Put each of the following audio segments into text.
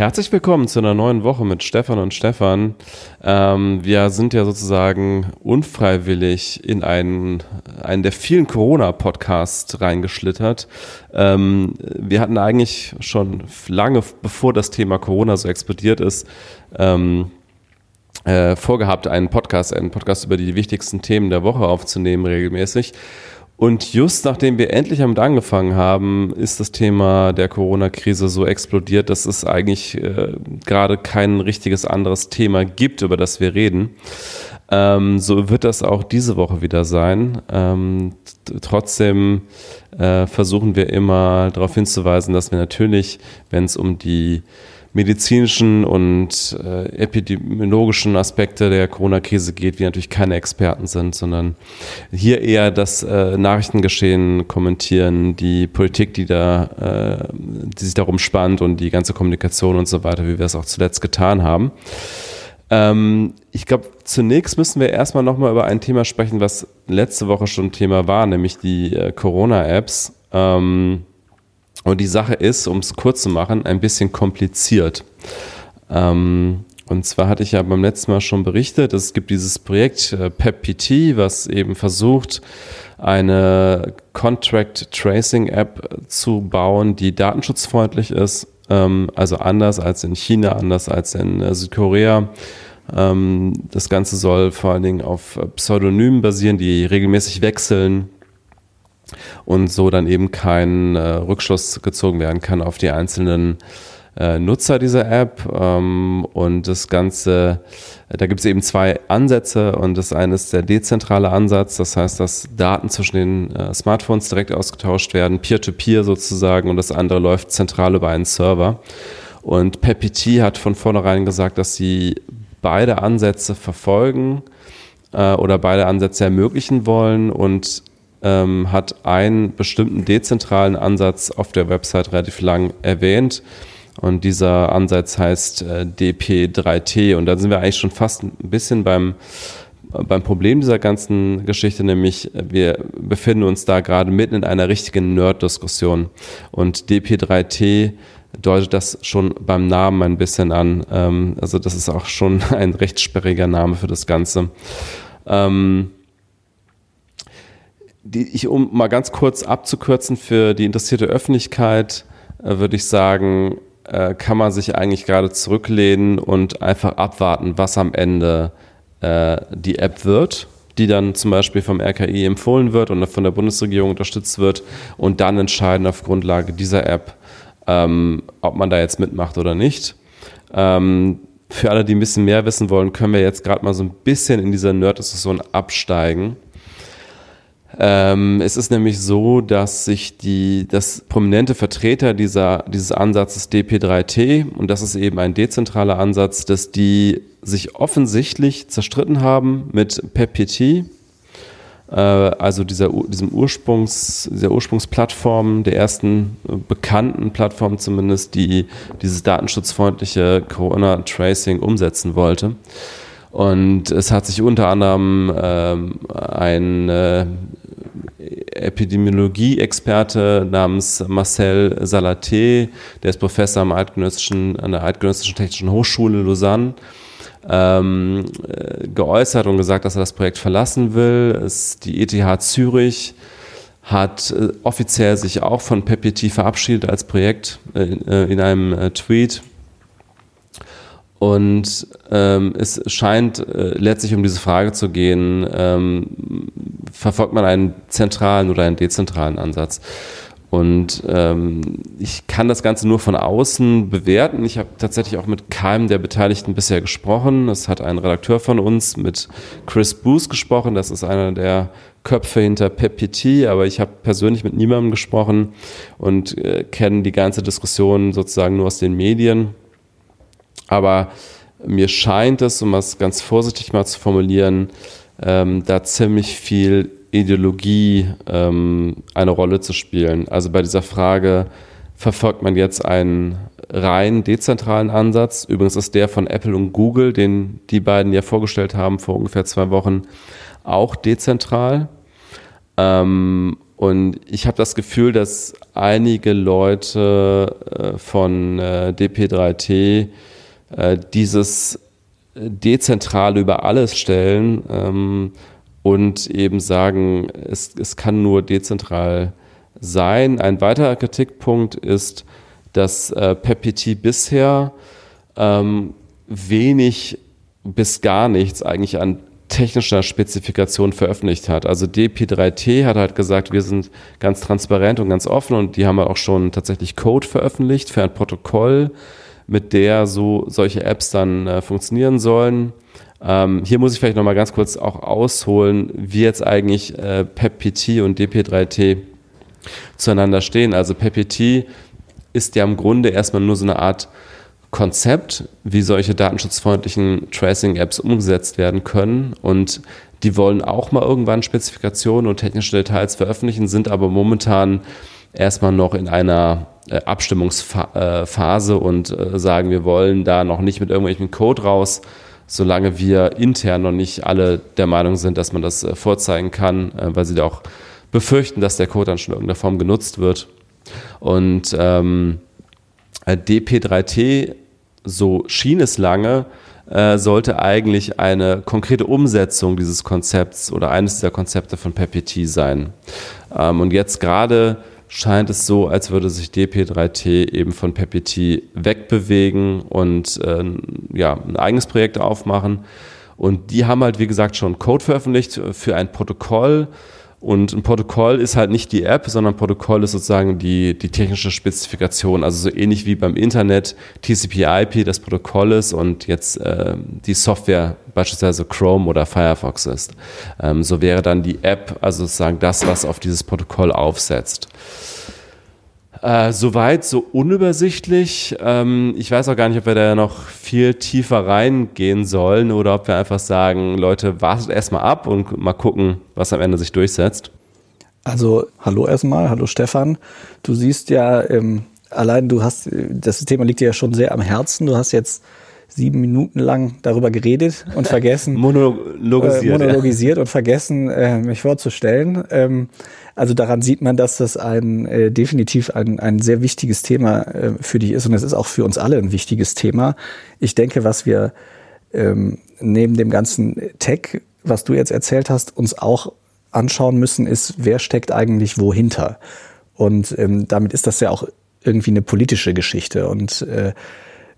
Herzlich willkommen zu einer neuen Woche mit Stefan und Stefan. Ähm, wir sind ja sozusagen unfreiwillig in einen, einen der vielen Corona-Podcasts reingeschlittert. Ähm, wir hatten eigentlich schon lange, bevor das Thema Corona so explodiert ist, ähm, äh, vorgehabt, einen Podcast, einen Podcast über die wichtigsten Themen der Woche aufzunehmen regelmäßig. Und just nachdem wir endlich damit angefangen haben, ist das Thema der Corona-Krise so explodiert, dass es eigentlich äh, gerade kein richtiges anderes Thema gibt, über das wir reden. Ähm, so wird das auch diese Woche wieder sein. Ähm, trotzdem äh, versuchen wir immer darauf hinzuweisen, dass wir natürlich, wenn es um die medizinischen und äh, epidemiologischen Aspekte der Corona-Krise geht, wir natürlich keine Experten sind, sondern hier eher das äh, Nachrichtengeschehen kommentieren, die Politik, die da, äh, die sich darum spannt und die ganze Kommunikation und so weiter, wie wir es auch zuletzt getan haben. Ähm, ich glaube, zunächst müssen wir erstmal nochmal über ein Thema sprechen, was letzte Woche schon Thema war, nämlich die äh, Corona-Apps. Ähm, und die Sache ist, um es kurz zu machen, ein bisschen kompliziert. Ähm, und zwar hatte ich ja beim letzten Mal schon berichtet, es gibt dieses Projekt äh, PepPT, was eben versucht, eine Contract Tracing App zu bauen, die datenschutzfreundlich ist. Ähm, also anders als in China, anders als in äh, Südkorea. Ähm, das Ganze soll vor allen Dingen auf Pseudonymen basieren, die regelmäßig wechseln und so dann eben kein äh, Rückschluss gezogen werden kann auf die einzelnen äh, Nutzer dieser App. Ähm, und das Ganze, da gibt es eben zwei Ansätze und das eine ist der dezentrale Ansatz, das heißt, dass Daten zwischen den äh, Smartphones direkt ausgetauscht werden, peer-to-peer -peer sozusagen und das andere läuft zentral über einen Server. Und PepPT hat von vornherein gesagt, dass sie beide Ansätze verfolgen äh, oder beide Ansätze ermöglichen wollen und ähm, hat einen bestimmten dezentralen Ansatz auf der Website relativ lang erwähnt. Und dieser Ansatz heißt äh, DP3T. Und da sind wir eigentlich schon fast ein bisschen beim, beim Problem dieser ganzen Geschichte, nämlich wir befinden uns da gerade mitten in einer richtigen Nerd-Diskussion. Und DP3T deutet das schon beim Namen ein bisschen an. Ähm, also das ist auch schon ein recht sperriger Name für das Ganze. Ähm, die, ich, um mal ganz kurz abzukürzen für die interessierte Öffentlichkeit, äh, würde ich sagen, äh, kann man sich eigentlich gerade zurücklehnen und einfach abwarten, was am Ende äh, die App wird, die dann zum Beispiel vom RKI empfohlen wird und von der Bundesregierung unterstützt wird und dann entscheiden auf Grundlage dieser App, ähm, ob man da jetzt mitmacht oder nicht. Ähm, für alle, die ein bisschen mehr wissen wollen, können wir jetzt gerade mal so ein bisschen in dieser Nerd-Diskussion absteigen ähm, es ist nämlich so, dass sich die, dass prominente Vertreter dieser, dieses Ansatzes DP3T, und das ist eben ein dezentraler Ansatz, dass die sich offensichtlich zerstritten haben mit PepPT, äh, also dieser, diesem Ursprungs, dieser Ursprungsplattform, der ersten bekannten Plattform zumindest, die dieses datenschutzfreundliche Corona-Tracing umsetzen wollte. Und es hat sich unter anderem ähm, ein äh, Epidemiologie-Experte namens Marcel Salaté, der ist Professor am Eidgenössischen, an der Eidgenössischen Technischen Hochschule Lausanne, ähm, äh, geäußert und gesagt, dass er das Projekt verlassen will. Es, die ETH Zürich hat äh, offiziell sich auch von PPT verabschiedet als Projekt äh, in einem Tweet und ähm, es scheint äh, letztlich um diese Frage zu gehen, ähm, verfolgt man einen zentralen oder einen dezentralen Ansatz? Und ähm, ich kann das Ganze nur von außen bewerten. Ich habe tatsächlich auch mit keinem der Beteiligten bisher gesprochen. Es hat ein Redakteur von uns mit Chris Booth gesprochen. Das ist einer der Köpfe hinter PepPT, aber ich habe persönlich mit niemandem gesprochen und äh, kenne die ganze Diskussion sozusagen nur aus den Medien. Aber mir scheint es, um es ganz vorsichtig mal zu formulieren, ähm, da ziemlich viel Ideologie ähm, eine Rolle zu spielen. Also bei dieser Frage, verfolgt man jetzt einen rein dezentralen Ansatz? Übrigens ist der von Apple und Google, den die beiden ja vorgestellt haben vor ungefähr zwei Wochen, auch dezentral. Ähm, Und ich habe das Gefühl, dass einige Leute äh, von äh, DP3T äh, dieses Dezentrale über alles stellen ähm, und eben sagen, es, es kann nur dezentral sein. Ein weiterer Kritikpunkt ist, dass äh, PepPT bisher ähm, wenig bis gar nichts eigentlich an technischer Spezifikation veröffentlicht hat. Also DP3T hat halt gesagt, wir sind ganz transparent und ganz offen und die haben auch schon tatsächlich Code veröffentlicht für ein Protokoll, mit der so solche Apps dann äh, funktionieren sollen. Ähm, hier muss ich vielleicht nochmal ganz kurz auch ausholen, wie jetzt eigentlich äh, PepPT und DP3T zueinander stehen. Also PepPT ist ja im Grunde erstmal nur so eine Art Konzept, wie solche datenschutzfreundlichen Tracing-Apps umgesetzt werden können. Und die wollen auch mal irgendwann Spezifikationen und technische Details veröffentlichen, sind aber momentan erstmal noch in einer Abstimmungsphase und äh, sagen, wir wollen da noch nicht mit irgendwelchen Code raus, solange wir intern noch nicht alle der Meinung sind, dass man das äh, vorzeigen kann, weil sie da auch befürchten, dass der Code dann schon in irgendeiner Form genutzt wird. Und ähm, DP3T, so schien es lange, äh, sollte eigentlich eine konkrete Umsetzung dieses Konzepts oder eines dieser Konzepte von PPT sein. Ähm, und jetzt gerade scheint es so, als würde sich DP3T eben von PPT wegbewegen und äh, ja, ein eigenes Projekt aufmachen. Und die haben halt, wie gesagt, schon Code veröffentlicht für ein Protokoll, und ein Protokoll ist halt nicht die App, sondern ein Protokoll ist sozusagen die, die technische Spezifikation. Also so ähnlich wie beim Internet TCP/IP das Protokoll ist und jetzt äh, die Software beispielsweise Chrome oder Firefox ist. Ähm, so wäre dann die App also sozusagen das, was auf dieses Protokoll aufsetzt. Äh, soweit, so unübersichtlich. Ähm, ich weiß auch gar nicht, ob wir da noch viel tiefer reingehen sollen oder ob wir einfach sagen, Leute, wartet erstmal ab und mal gucken, was am Ende sich durchsetzt. Also, hallo erstmal, hallo Stefan. Du siehst ja, ähm, allein du hast, das Thema liegt dir ja schon sehr am Herzen. Du hast jetzt sieben Minuten lang darüber geredet und vergessen. monologisiert. Äh, monologisiert ja. und vergessen, äh, mich vorzustellen. Ähm, also daran sieht man, dass das ein äh, definitiv ein, ein sehr wichtiges Thema äh, für dich ist und es ist auch für uns alle ein wichtiges Thema. Ich denke, was wir ähm, neben dem ganzen Tech, was du jetzt erzählt hast, uns auch anschauen müssen, ist, wer steckt eigentlich wohinter? Und ähm, damit ist das ja auch irgendwie eine politische Geschichte. Und äh,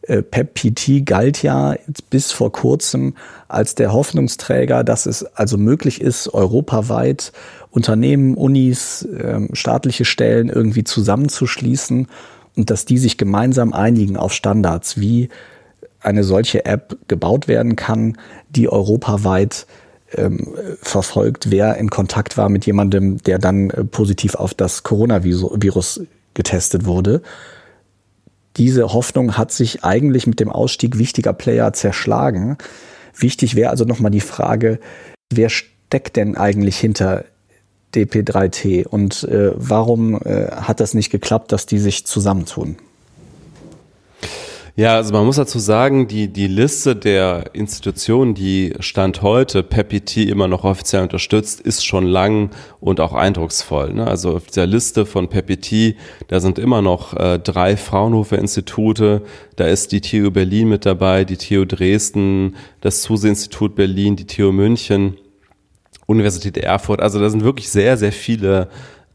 PEP-PT galt ja bis vor kurzem als der Hoffnungsträger, dass es also möglich ist, europaweit Unternehmen, Unis, ähm, staatliche Stellen irgendwie zusammenzuschließen und dass die sich gemeinsam einigen auf Standards, wie eine solche App gebaut werden kann, die europaweit ähm, verfolgt, wer in Kontakt war mit jemandem, der dann äh, positiv auf das Coronavirus getestet wurde. Diese Hoffnung hat sich eigentlich mit dem Ausstieg wichtiger Player zerschlagen. Wichtig wäre also nochmal die Frage, wer steckt denn eigentlich hinter DP3T und äh, warum äh, hat das nicht geklappt, dass die sich zusammentun? Ja, also man muss dazu sagen, die, die Liste der Institutionen, die Stand heute PEPIT immer noch offiziell unterstützt, ist schon lang und auch eindrucksvoll. Ne? Also auf dieser Liste von PEPIT, da sind immer noch äh, drei Fraunhofer-Institute, da ist die TU Berlin mit dabei, die TU Dresden, das Zuse-Institut Berlin, die TU München Universität Erfurt. Also da sind wirklich sehr, sehr viele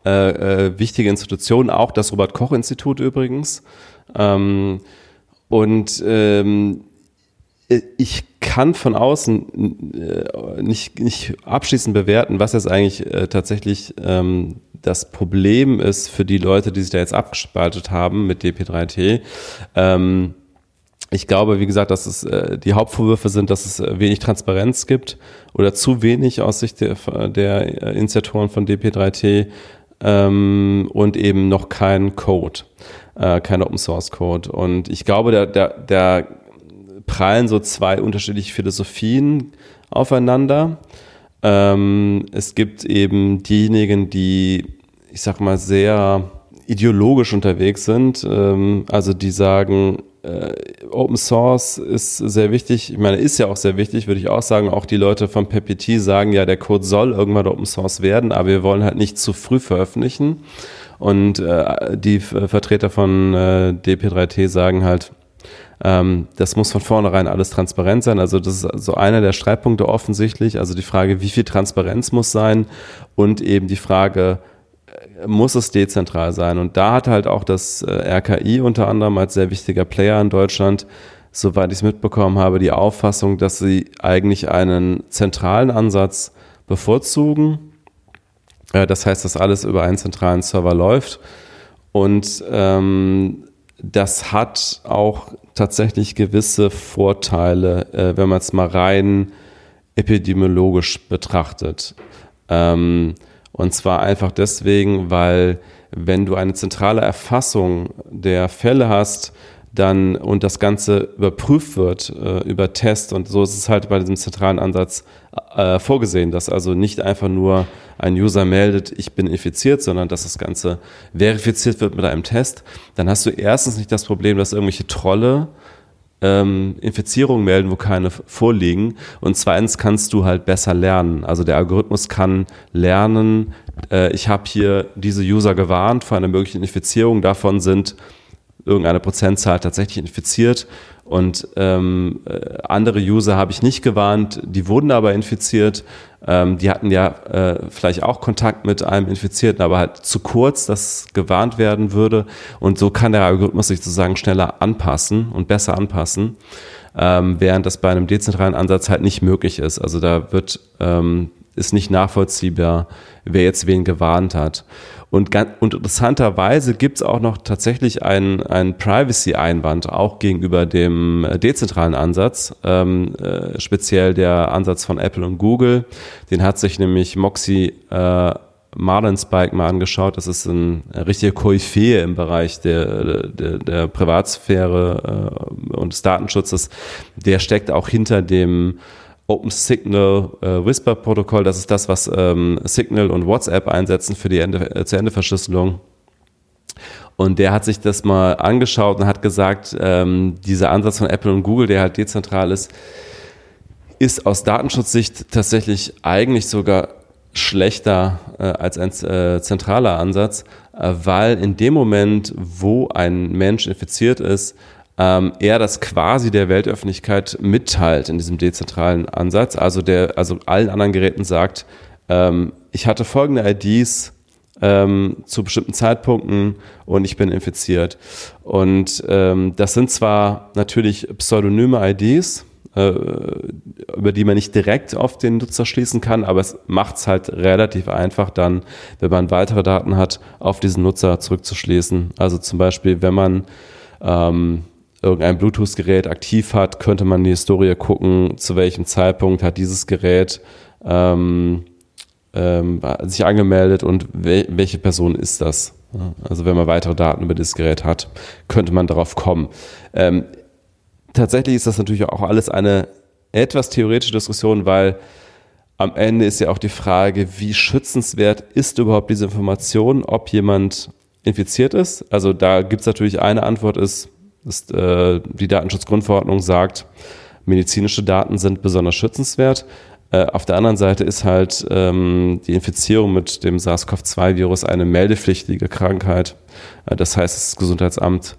äh, äh, wichtige Institutionen, auch das Robert-Koch-Institut übrigens. Ähm, und ähm, ich kann von außen äh, nicht, nicht abschließend bewerten, was jetzt eigentlich äh, tatsächlich ähm, das Problem ist für die Leute, die sich da jetzt abgespaltet haben mit DP3T. Ähm, ich glaube, wie gesagt, dass es äh, die Hauptvorwürfe sind, dass es äh, wenig Transparenz gibt oder zu wenig aus Sicht der, der äh, Initiatoren von DP3T ähm, und eben noch kein Code, äh, kein Open Source Code. Und ich glaube, da, da, da prallen so zwei unterschiedliche Philosophien aufeinander. Ähm, es gibt eben diejenigen, die, ich sag mal, sehr ideologisch unterwegs sind, ähm, also die sagen, äh, Open Source ist sehr wichtig. Ich meine, ist ja auch sehr wichtig, würde ich auch sagen. Auch die Leute von PPT sagen ja, der Code soll irgendwann Open Source werden, aber wir wollen halt nicht zu früh veröffentlichen. Und äh, die Vertreter von äh, DP3T sagen halt, ähm, das muss von vornherein alles transparent sein. Also das ist so einer der Streitpunkte offensichtlich. Also die Frage, wie viel Transparenz muss sein und eben die Frage, äh, muss es dezentral sein? Und da hat halt auch das äh, RKI unter anderem als sehr wichtiger Player in Deutschland, soweit ich es mitbekommen habe, die Auffassung, dass sie eigentlich einen zentralen Ansatz bevorzugen. Äh, das heißt, dass alles über einen zentralen Server läuft. Und ähm, das hat auch tatsächlich gewisse Vorteile, äh, wenn man es mal rein epidemiologisch betrachtet. Ähm, und zwar einfach deswegen, weil wenn du eine zentrale Erfassung der Fälle hast, dann und das Ganze überprüft wird äh, über Test und so ist es halt bei diesem zentralen Ansatz äh, vorgesehen, dass also nicht einfach nur ein User meldet, ich bin infiziert, sondern dass das Ganze verifiziert wird mit einem Test, dann hast du erstens nicht das Problem, dass irgendwelche Trolle ähm, Infizierungen melden, wo keine vorliegen. Und zweitens kannst du halt besser lernen. Also der Algorithmus kann lernen, äh, ich habe hier diese User gewarnt vor einer möglichen Infizierung, davon sind irgendeine Prozentzahl tatsächlich infiziert und ähm, äh, andere User habe ich nicht gewarnt, die wurden aber infiziert. Ähm, die hatten ja äh, vielleicht auch Kontakt mit einem Infizierten, aber halt zu kurz, dass gewarnt werden würde. Und so kann der Algorithmus sich sozusagen schneller anpassen und besser anpassen, ähm, während das bei einem dezentralen Ansatz halt nicht möglich ist. Also da wird ähm, ist nicht nachvollziehbar, wer jetzt wen gewarnt hat. Und, und interessanterweise gibt es auch noch tatsächlich einen, einen Privacy-Einwand, auch gegenüber dem äh, dezentralen Ansatz, ähm, äh, speziell der Ansatz von Apple und Google. Den hat sich nämlich Moxie äh, Marlinspike mal angeschaut. Das ist ein richtiger Koryphäe im Bereich der, der, der Privatsphäre äh, und des Datenschutzes. Der steckt auch hinter dem Open Signal äh, Whisper Protokoll. Das ist das, was ähm, Signal und WhatsApp einsetzen für die Ende, äh, zu Ende Verschlüsselung. Und der hat sich das mal angeschaut und hat gesagt, ähm, dieser Ansatz von Apple und Google, der halt dezentral ist, ist aus Datenschutzsicht tatsächlich eigentlich sogar schlechter äh, als ein äh, zentraler Ansatz, äh, weil in dem Moment, wo ein Mensch infiziert ist, ähm, er das quasi der Weltöffentlichkeit mitteilt in diesem dezentralen Ansatz. Also der, also allen anderen Geräten sagt, ähm, ich hatte folgende IDs ähm, zu bestimmten Zeitpunkten und ich bin infiziert. Und ähm, das sind zwar natürlich pseudonyme IDs, äh, über die man nicht direkt auf den Nutzer schließen kann, aber es macht es halt relativ einfach dann, wenn man weitere Daten hat, auf diesen Nutzer zurückzuschließen. Also zum Beispiel, wenn man ähm, irgendein Bluetooth-Gerät aktiv hat, könnte man in die Historie gucken, zu welchem Zeitpunkt hat dieses Gerät ähm, ähm, sich angemeldet und wel welche Person ist das. Also wenn man weitere Daten über dieses Gerät hat, könnte man darauf kommen. Ähm, tatsächlich ist das natürlich auch alles eine etwas theoretische Diskussion, weil am Ende ist ja auch die Frage, wie schützenswert ist überhaupt diese Information, ob jemand infiziert ist. Also da gibt es natürlich eine Antwort ist, ist, äh, die Datenschutzgrundverordnung sagt, medizinische Daten sind besonders schützenswert. Äh, auf der anderen Seite ist halt ähm, die Infizierung mit dem SARS-CoV-2-Virus eine meldepflichtige Krankheit. Äh, das heißt, das Gesundheitsamt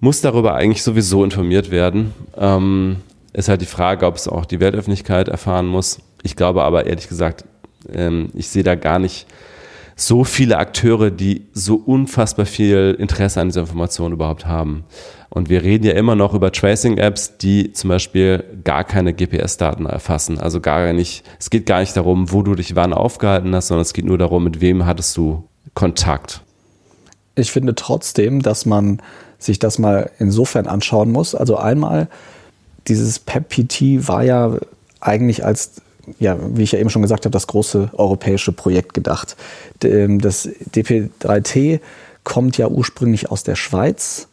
muss darüber eigentlich sowieso informiert werden. Ähm, ist halt die Frage, ob es auch die Weltöffentlichkeit erfahren muss. Ich glaube aber ehrlich gesagt, ähm, ich sehe da gar nicht so viele Akteure, die so unfassbar viel Interesse an dieser Information überhaupt haben. Und wir reden ja immer noch über Tracing-Apps, die zum Beispiel gar keine GPS-Daten erfassen. Also gar nicht, es geht gar nicht darum, wo du dich wann aufgehalten hast, sondern es geht nur darum, mit wem hattest du Kontakt. Ich finde trotzdem, dass man sich das mal insofern anschauen muss. Also einmal, dieses PEP-PT war ja eigentlich als ja, wie ich ja eben schon gesagt habe, das große europäische Projekt gedacht. Ähm, das DP3T kommt ja ursprünglich aus der Schweiz.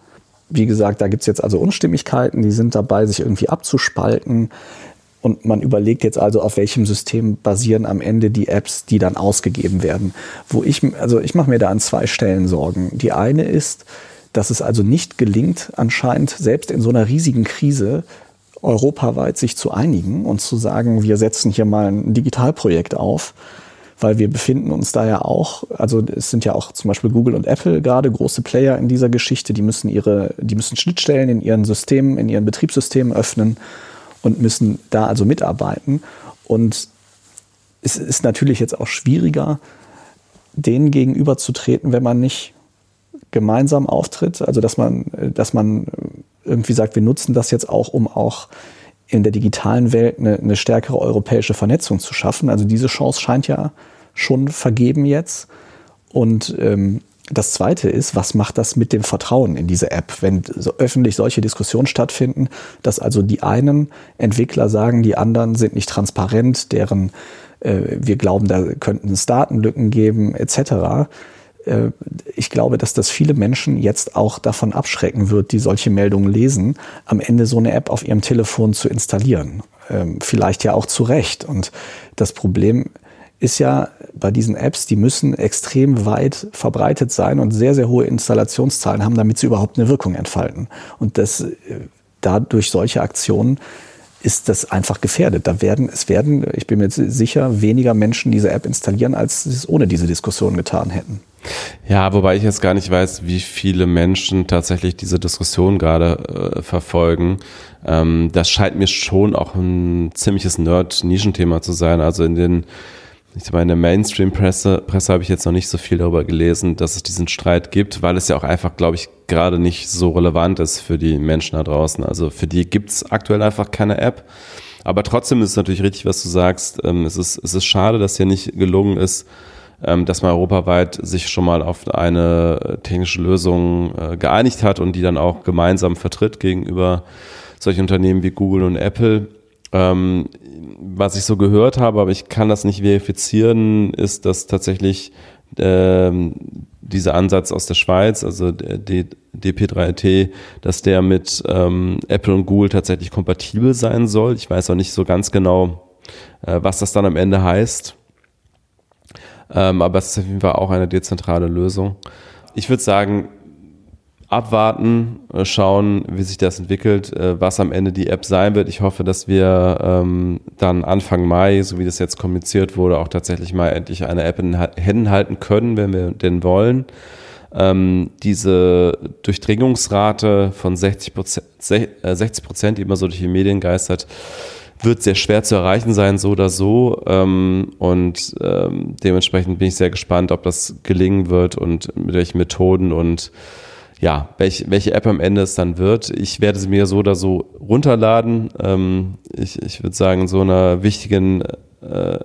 Wie gesagt, da gibt es jetzt also Unstimmigkeiten, die sind dabei, sich irgendwie abzuspalten. Und man überlegt jetzt also, auf welchem System basieren am Ende die Apps, die dann ausgegeben werden. Wo ich, also ich mache mir da an zwei Stellen Sorgen. Die eine ist, dass es also nicht gelingt, anscheinend selbst in so einer riesigen Krise europaweit sich zu einigen und zu sagen, wir setzen hier mal ein Digitalprojekt auf, weil wir befinden uns da ja auch, also es sind ja auch zum Beispiel Google und Apple gerade große Player in dieser Geschichte, die müssen ihre, die müssen Schnittstellen in ihren Systemen, in ihren Betriebssystemen öffnen und müssen da also mitarbeiten. Und es ist natürlich jetzt auch schwieriger, denen gegenüberzutreten, wenn man nicht gemeinsam auftritt. Also dass man, dass man irgendwie sagt, wir nutzen das jetzt auch, um auch in der digitalen Welt eine, eine stärkere europäische Vernetzung zu schaffen. Also diese Chance scheint ja schon vergeben jetzt. Und ähm, das Zweite ist, was macht das mit dem Vertrauen in diese App, wenn so öffentlich solche Diskussionen stattfinden, dass also die einen Entwickler sagen, die anderen sind nicht transparent, deren äh, wir glauben, da könnten es Datenlücken geben, etc. Äh, ich glaube, dass das viele Menschen jetzt auch davon abschrecken wird, die solche Meldungen lesen, am Ende so eine App auf ihrem Telefon zu installieren. Ähm, vielleicht ja auch zu Recht. Und das Problem ist ja bei diesen Apps, die müssen extrem weit verbreitet sein und sehr, sehr hohe Installationszahlen haben, damit sie überhaupt eine Wirkung entfalten. Und das, äh, dadurch solche Aktionen ist das einfach gefährdet. Da werden, es werden, ich bin mir sicher, weniger Menschen diese App installieren, als sie es ohne diese Diskussion getan hätten. Ja, wobei ich jetzt gar nicht weiß, wie viele Menschen tatsächlich diese Diskussion gerade äh, verfolgen. Ähm, das scheint mir schon auch ein ziemliches Nerd-Nischenthema zu sein. Also in den ich meine, in der Mainstream-Presse Presse habe ich jetzt noch nicht so viel darüber gelesen, dass es diesen Streit gibt, weil es ja auch einfach, glaube ich, gerade nicht so relevant ist für die Menschen da draußen. Also für die gibt es aktuell einfach keine App. Aber trotzdem ist es natürlich richtig, was du sagst. Ähm, es, ist, es ist schade, dass hier nicht gelungen ist, dass man europaweit sich schon mal auf eine technische Lösung äh, geeinigt hat und die dann auch gemeinsam vertritt gegenüber solchen Unternehmen wie Google und Apple. Ähm, was ich so gehört habe, aber ich kann das nicht verifizieren, ist, dass tatsächlich ähm, dieser Ansatz aus der Schweiz, also der DP3T, dass der mit ähm, Apple und Google tatsächlich kompatibel sein soll. Ich weiß auch nicht so ganz genau, äh, was das dann am Ende heißt. Ähm, aber es ist auf jeden Fall auch eine dezentrale Lösung. Ich würde sagen, abwarten, äh, schauen, wie sich das entwickelt, äh, was am Ende die App sein wird. Ich hoffe, dass wir ähm, dann Anfang Mai, so wie das jetzt kommuniziert wurde, auch tatsächlich mal endlich eine App in den Händen halten können, wenn wir denn wollen. Ähm, diese Durchdringungsrate von 60 Prozent, 60 Prozent, die immer so durch die Medien geistert, wird sehr schwer zu erreichen sein, so oder so. Ähm, und ähm, dementsprechend bin ich sehr gespannt, ob das gelingen wird und mit welchen Methoden und ja, welch, welche App am Ende es dann wird. Ich werde sie mir so oder so runterladen. Ähm, ich ich würde sagen, so einer wichtigen äh,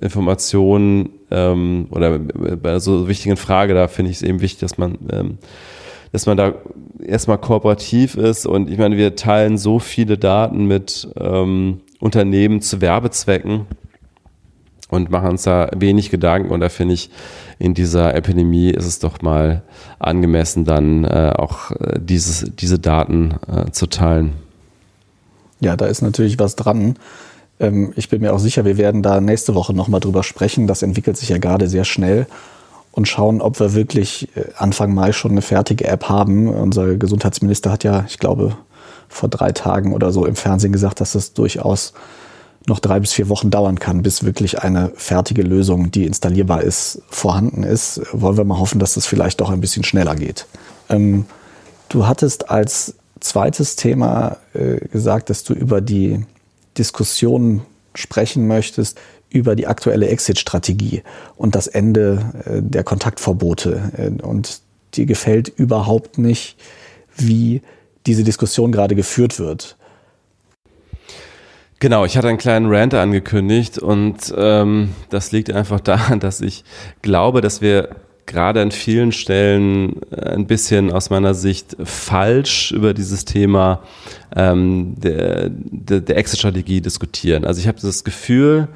Information ähm, oder bei so wichtigen Frage, da finde ich es eben wichtig, dass man ähm, dass man da erstmal kooperativ ist und ich meine, wir teilen so viele Daten mit ähm, Unternehmen zu Werbezwecken und machen uns da wenig Gedanken und da finde ich, in dieser Epidemie ist es doch mal angemessen, dann äh, auch äh, dieses, diese Daten äh, zu teilen. Ja, da ist natürlich was dran. Ähm, ich bin mir auch sicher, wir werden da nächste Woche nochmal drüber sprechen. Das entwickelt sich ja gerade sehr schnell und schauen, ob wir wirklich äh, Anfang Mai schon eine fertige App haben. Unser Gesundheitsminister hat ja, ich glaube, vor drei Tagen oder so im Fernsehen gesagt, dass das durchaus noch drei bis vier Wochen dauern kann, bis wirklich eine fertige Lösung, die installierbar ist, vorhanden ist. Wollen wir mal hoffen, dass das vielleicht doch ein bisschen schneller geht. Ähm, du hattest als zweites Thema äh, gesagt, dass du über die Diskussion sprechen möchtest, über die aktuelle Exit-Strategie und das Ende äh, der Kontaktverbote. Äh, und dir gefällt überhaupt nicht, wie diese Diskussion gerade geführt wird. Genau, ich hatte einen kleinen Rant angekündigt und ähm, das liegt einfach daran, dass ich glaube, dass wir gerade an vielen Stellen ein bisschen aus meiner Sicht falsch über dieses Thema ähm, der, der, der Exit-Strategie diskutieren. Also ich habe das Gefühl,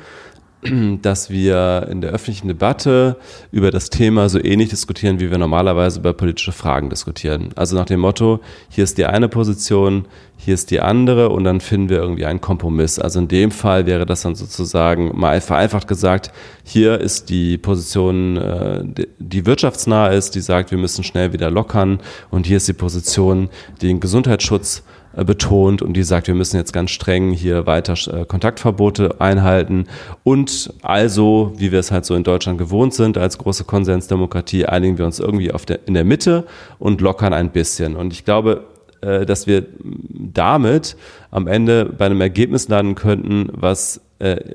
dass wir in der öffentlichen Debatte über das Thema so ähnlich diskutieren, wie wir normalerweise über politische Fragen diskutieren. Also nach dem Motto, hier ist die eine Position, hier ist die andere und dann finden wir irgendwie einen Kompromiss. Also in dem Fall wäre das dann sozusagen mal vereinfacht gesagt, hier ist die Position, äh, die wirtschaftsnah ist, die sagt, wir müssen schnell wieder lockern und hier ist die Position, die den Gesundheitsschutz betont und die sagt, wir müssen jetzt ganz streng hier weiter äh, Kontaktverbote einhalten und also, wie wir es halt so in Deutschland gewohnt sind, als große Konsensdemokratie einigen wir uns irgendwie auf der, in der Mitte und lockern ein bisschen. Und ich glaube, äh, dass wir damit am Ende bei einem Ergebnis landen könnten, was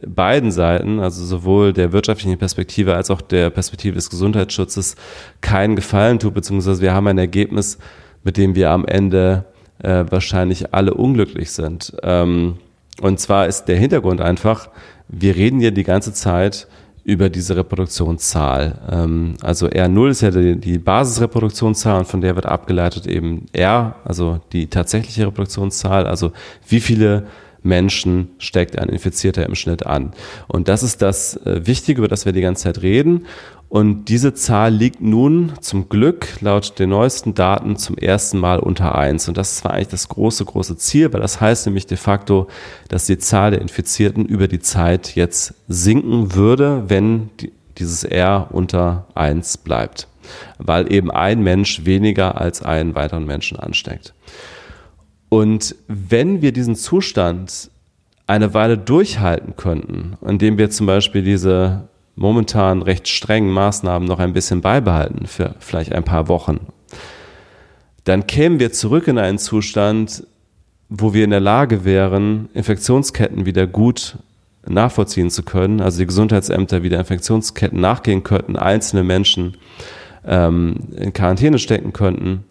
beiden Seiten, also sowohl der wirtschaftlichen Perspektive als auch der Perspektive des Gesundheitsschutzes, keinen Gefallen tut, beziehungsweise wir haben ein Ergebnis, mit dem wir am Ende äh, wahrscheinlich alle unglücklich sind. Ähm, und zwar ist der Hintergrund einfach, wir reden ja die ganze Zeit über diese Reproduktionszahl. Ähm, also R0 ist ja die, die Basisreproduktionszahl und von der wird abgeleitet eben R, also die tatsächliche Reproduktionszahl, also wie viele Menschen steckt ein Infizierter im Schnitt an. Und das ist das äh, Wichtige, über das wir die ganze Zeit reden. Und diese Zahl liegt nun zum Glück laut den neuesten Daten zum ersten Mal unter eins. Und das war eigentlich das große, große Ziel, weil das heißt nämlich de facto, dass die Zahl der Infizierten über die Zeit jetzt sinken würde, wenn die, dieses R unter eins bleibt. Weil eben ein Mensch weniger als einen weiteren Menschen ansteckt. Und wenn wir diesen Zustand eine Weile durchhalten könnten, indem wir zum Beispiel diese momentan recht strengen Maßnahmen noch ein bisschen beibehalten für vielleicht ein paar Wochen, dann kämen wir zurück in einen Zustand, wo wir in der Lage wären, Infektionsketten wieder gut nachvollziehen zu können, also die Gesundheitsämter wieder Infektionsketten nachgehen könnten, einzelne Menschen ähm, in Quarantäne stecken könnten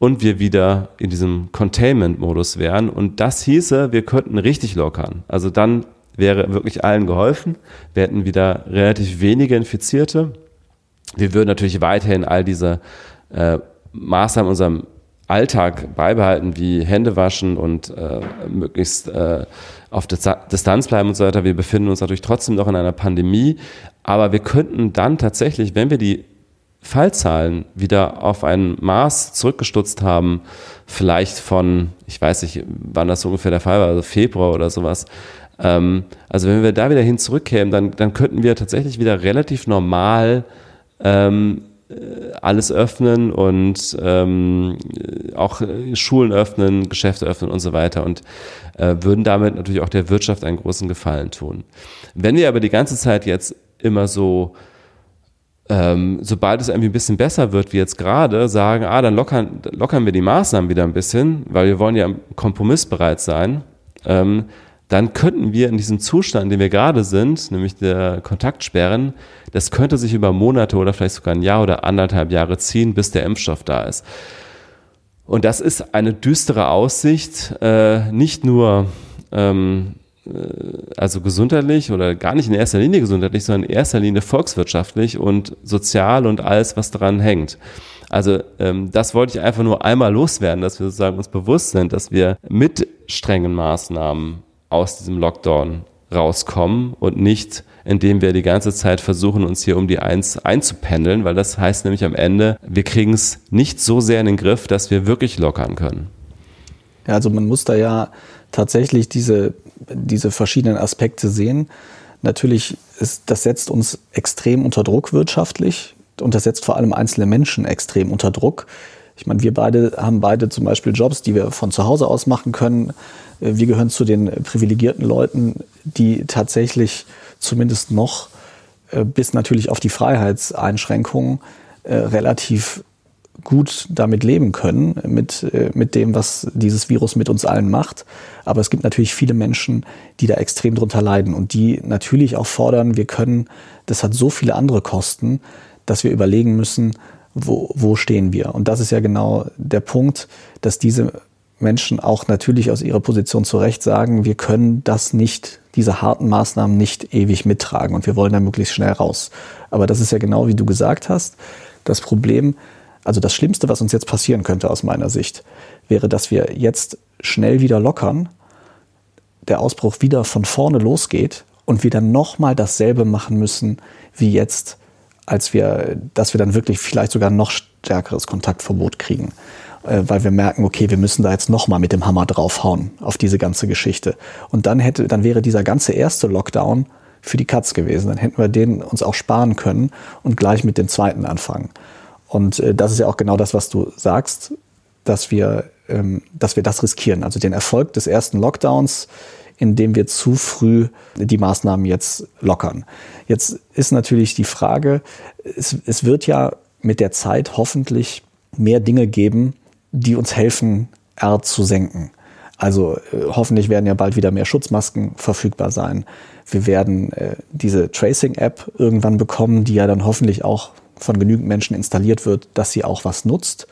und wir wieder in diesem Containment-Modus wären. Und das hieße, wir könnten richtig lockern. Also dann wäre wirklich allen geholfen. Wir hätten wieder relativ wenige Infizierte. Wir würden natürlich weiterhin all diese äh, Maßnahmen in unserem Alltag beibehalten, wie Hände waschen und äh, möglichst äh, auf Distanz bleiben und so weiter. Wir befinden uns natürlich trotzdem noch in einer Pandemie, aber wir könnten dann tatsächlich, wenn wir die Fallzahlen wieder auf ein Maß zurückgestutzt haben, vielleicht von, ich weiß nicht, wann das so ungefähr der Fall war, also Februar oder sowas, ähm, also wenn wir da wieder hin zurückkämen, dann, dann könnten wir tatsächlich wieder relativ normal ähm, äh, alles öffnen und ähm, auch Schulen öffnen, Geschäfte öffnen und so weiter und äh, würden damit natürlich auch der Wirtschaft einen großen Gefallen tun. Wenn wir aber die ganze Zeit jetzt immer so ähm, sobald es irgendwie ein bisschen besser wird, wie jetzt gerade, sagen, ah, dann lockern, lockern wir die Maßnahmen wieder ein bisschen, weil wir wollen ja kompromissbereit sein, ähm, dann könnten wir in diesem Zustand, in dem wir gerade sind, nämlich der Kontaktsperren, das könnte sich über Monate oder vielleicht sogar ein Jahr oder anderthalb Jahre ziehen, bis der Impfstoff da ist. Und das ist eine düstere Aussicht, äh, nicht nur ähm, äh, also gesundheitlich oder gar nicht in erster Linie gesundheitlich, sondern in erster Linie volkswirtschaftlich und sozial und alles, was daran hängt. Also ähm, das wollte ich einfach nur einmal loswerden, dass wir sozusagen uns bewusst sind, dass wir mit strengen Maßnahmen aus diesem Lockdown rauskommen und nicht, indem wir die ganze Zeit versuchen, uns hier um die Eins einzupendeln, weil das heißt nämlich am Ende, wir kriegen es nicht so sehr in den Griff, dass wir wirklich lockern können. Ja, also man muss da ja tatsächlich diese, diese verschiedenen Aspekte sehen. Natürlich ist, das setzt uns extrem unter Druck wirtschaftlich und das setzt vor allem einzelne Menschen extrem unter Druck. Ich meine, wir beide haben beide zum Beispiel Jobs, die wir von zu Hause aus machen können. Äh, wir gehören zu den privilegierten Leuten, die tatsächlich zumindest noch äh, bis natürlich auf die Freiheitseinschränkungen äh, relativ gut damit leben können, mit, mit dem, was dieses Virus mit uns allen macht. Aber es gibt natürlich viele Menschen, die da extrem drunter leiden und die natürlich auch fordern, wir können, das hat so viele andere Kosten, dass wir überlegen müssen, wo, wo stehen wir. Und das ist ja genau der Punkt, dass diese Menschen auch natürlich aus ihrer Position zu Recht sagen, wir können das nicht, diese harten Maßnahmen nicht ewig mittragen und wir wollen da möglichst schnell raus. Aber das ist ja genau wie du gesagt hast. Das Problem, also das Schlimmste, was uns jetzt passieren könnte aus meiner Sicht, wäre, dass wir jetzt schnell wieder lockern, der Ausbruch wieder von vorne losgeht und wir dann nochmal dasselbe machen müssen wie jetzt, als wir, dass wir dann wirklich vielleicht sogar noch stärkeres Kontaktverbot kriegen. Äh, weil wir merken, okay, wir müssen da jetzt nochmal mit dem Hammer draufhauen auf diese ganze Geschichte. Und dann hätte, dann wäre dieser ganze erste Lockdown für die Katz gewesen. Dann hätten wir den uns auch sparen können und gleich mit dem zweiten anfangen. Und äh, das ist ja auch genau das, was du sagst, dass wir, ähm, dass wir das riskieren. Also den Erfolg des ersten Lockdowns, indem wir zu früh die Maßnahmen jetzt lockern. Jetzt ist natürlich die Frage, es, es wird ja mit der Zeit hoffentlich mehr Dinge geben, die uns helfen, R zu senken. Also äh, hoffentlich werden ja bald wieder mehr Schutzmasken verfügbar sein. Wir werden äh, diese Tracing-App irgendwann bekommen, die ja dann hoffentlich auch von genügend Menschen installiert wird, dass sie auch was nutzt.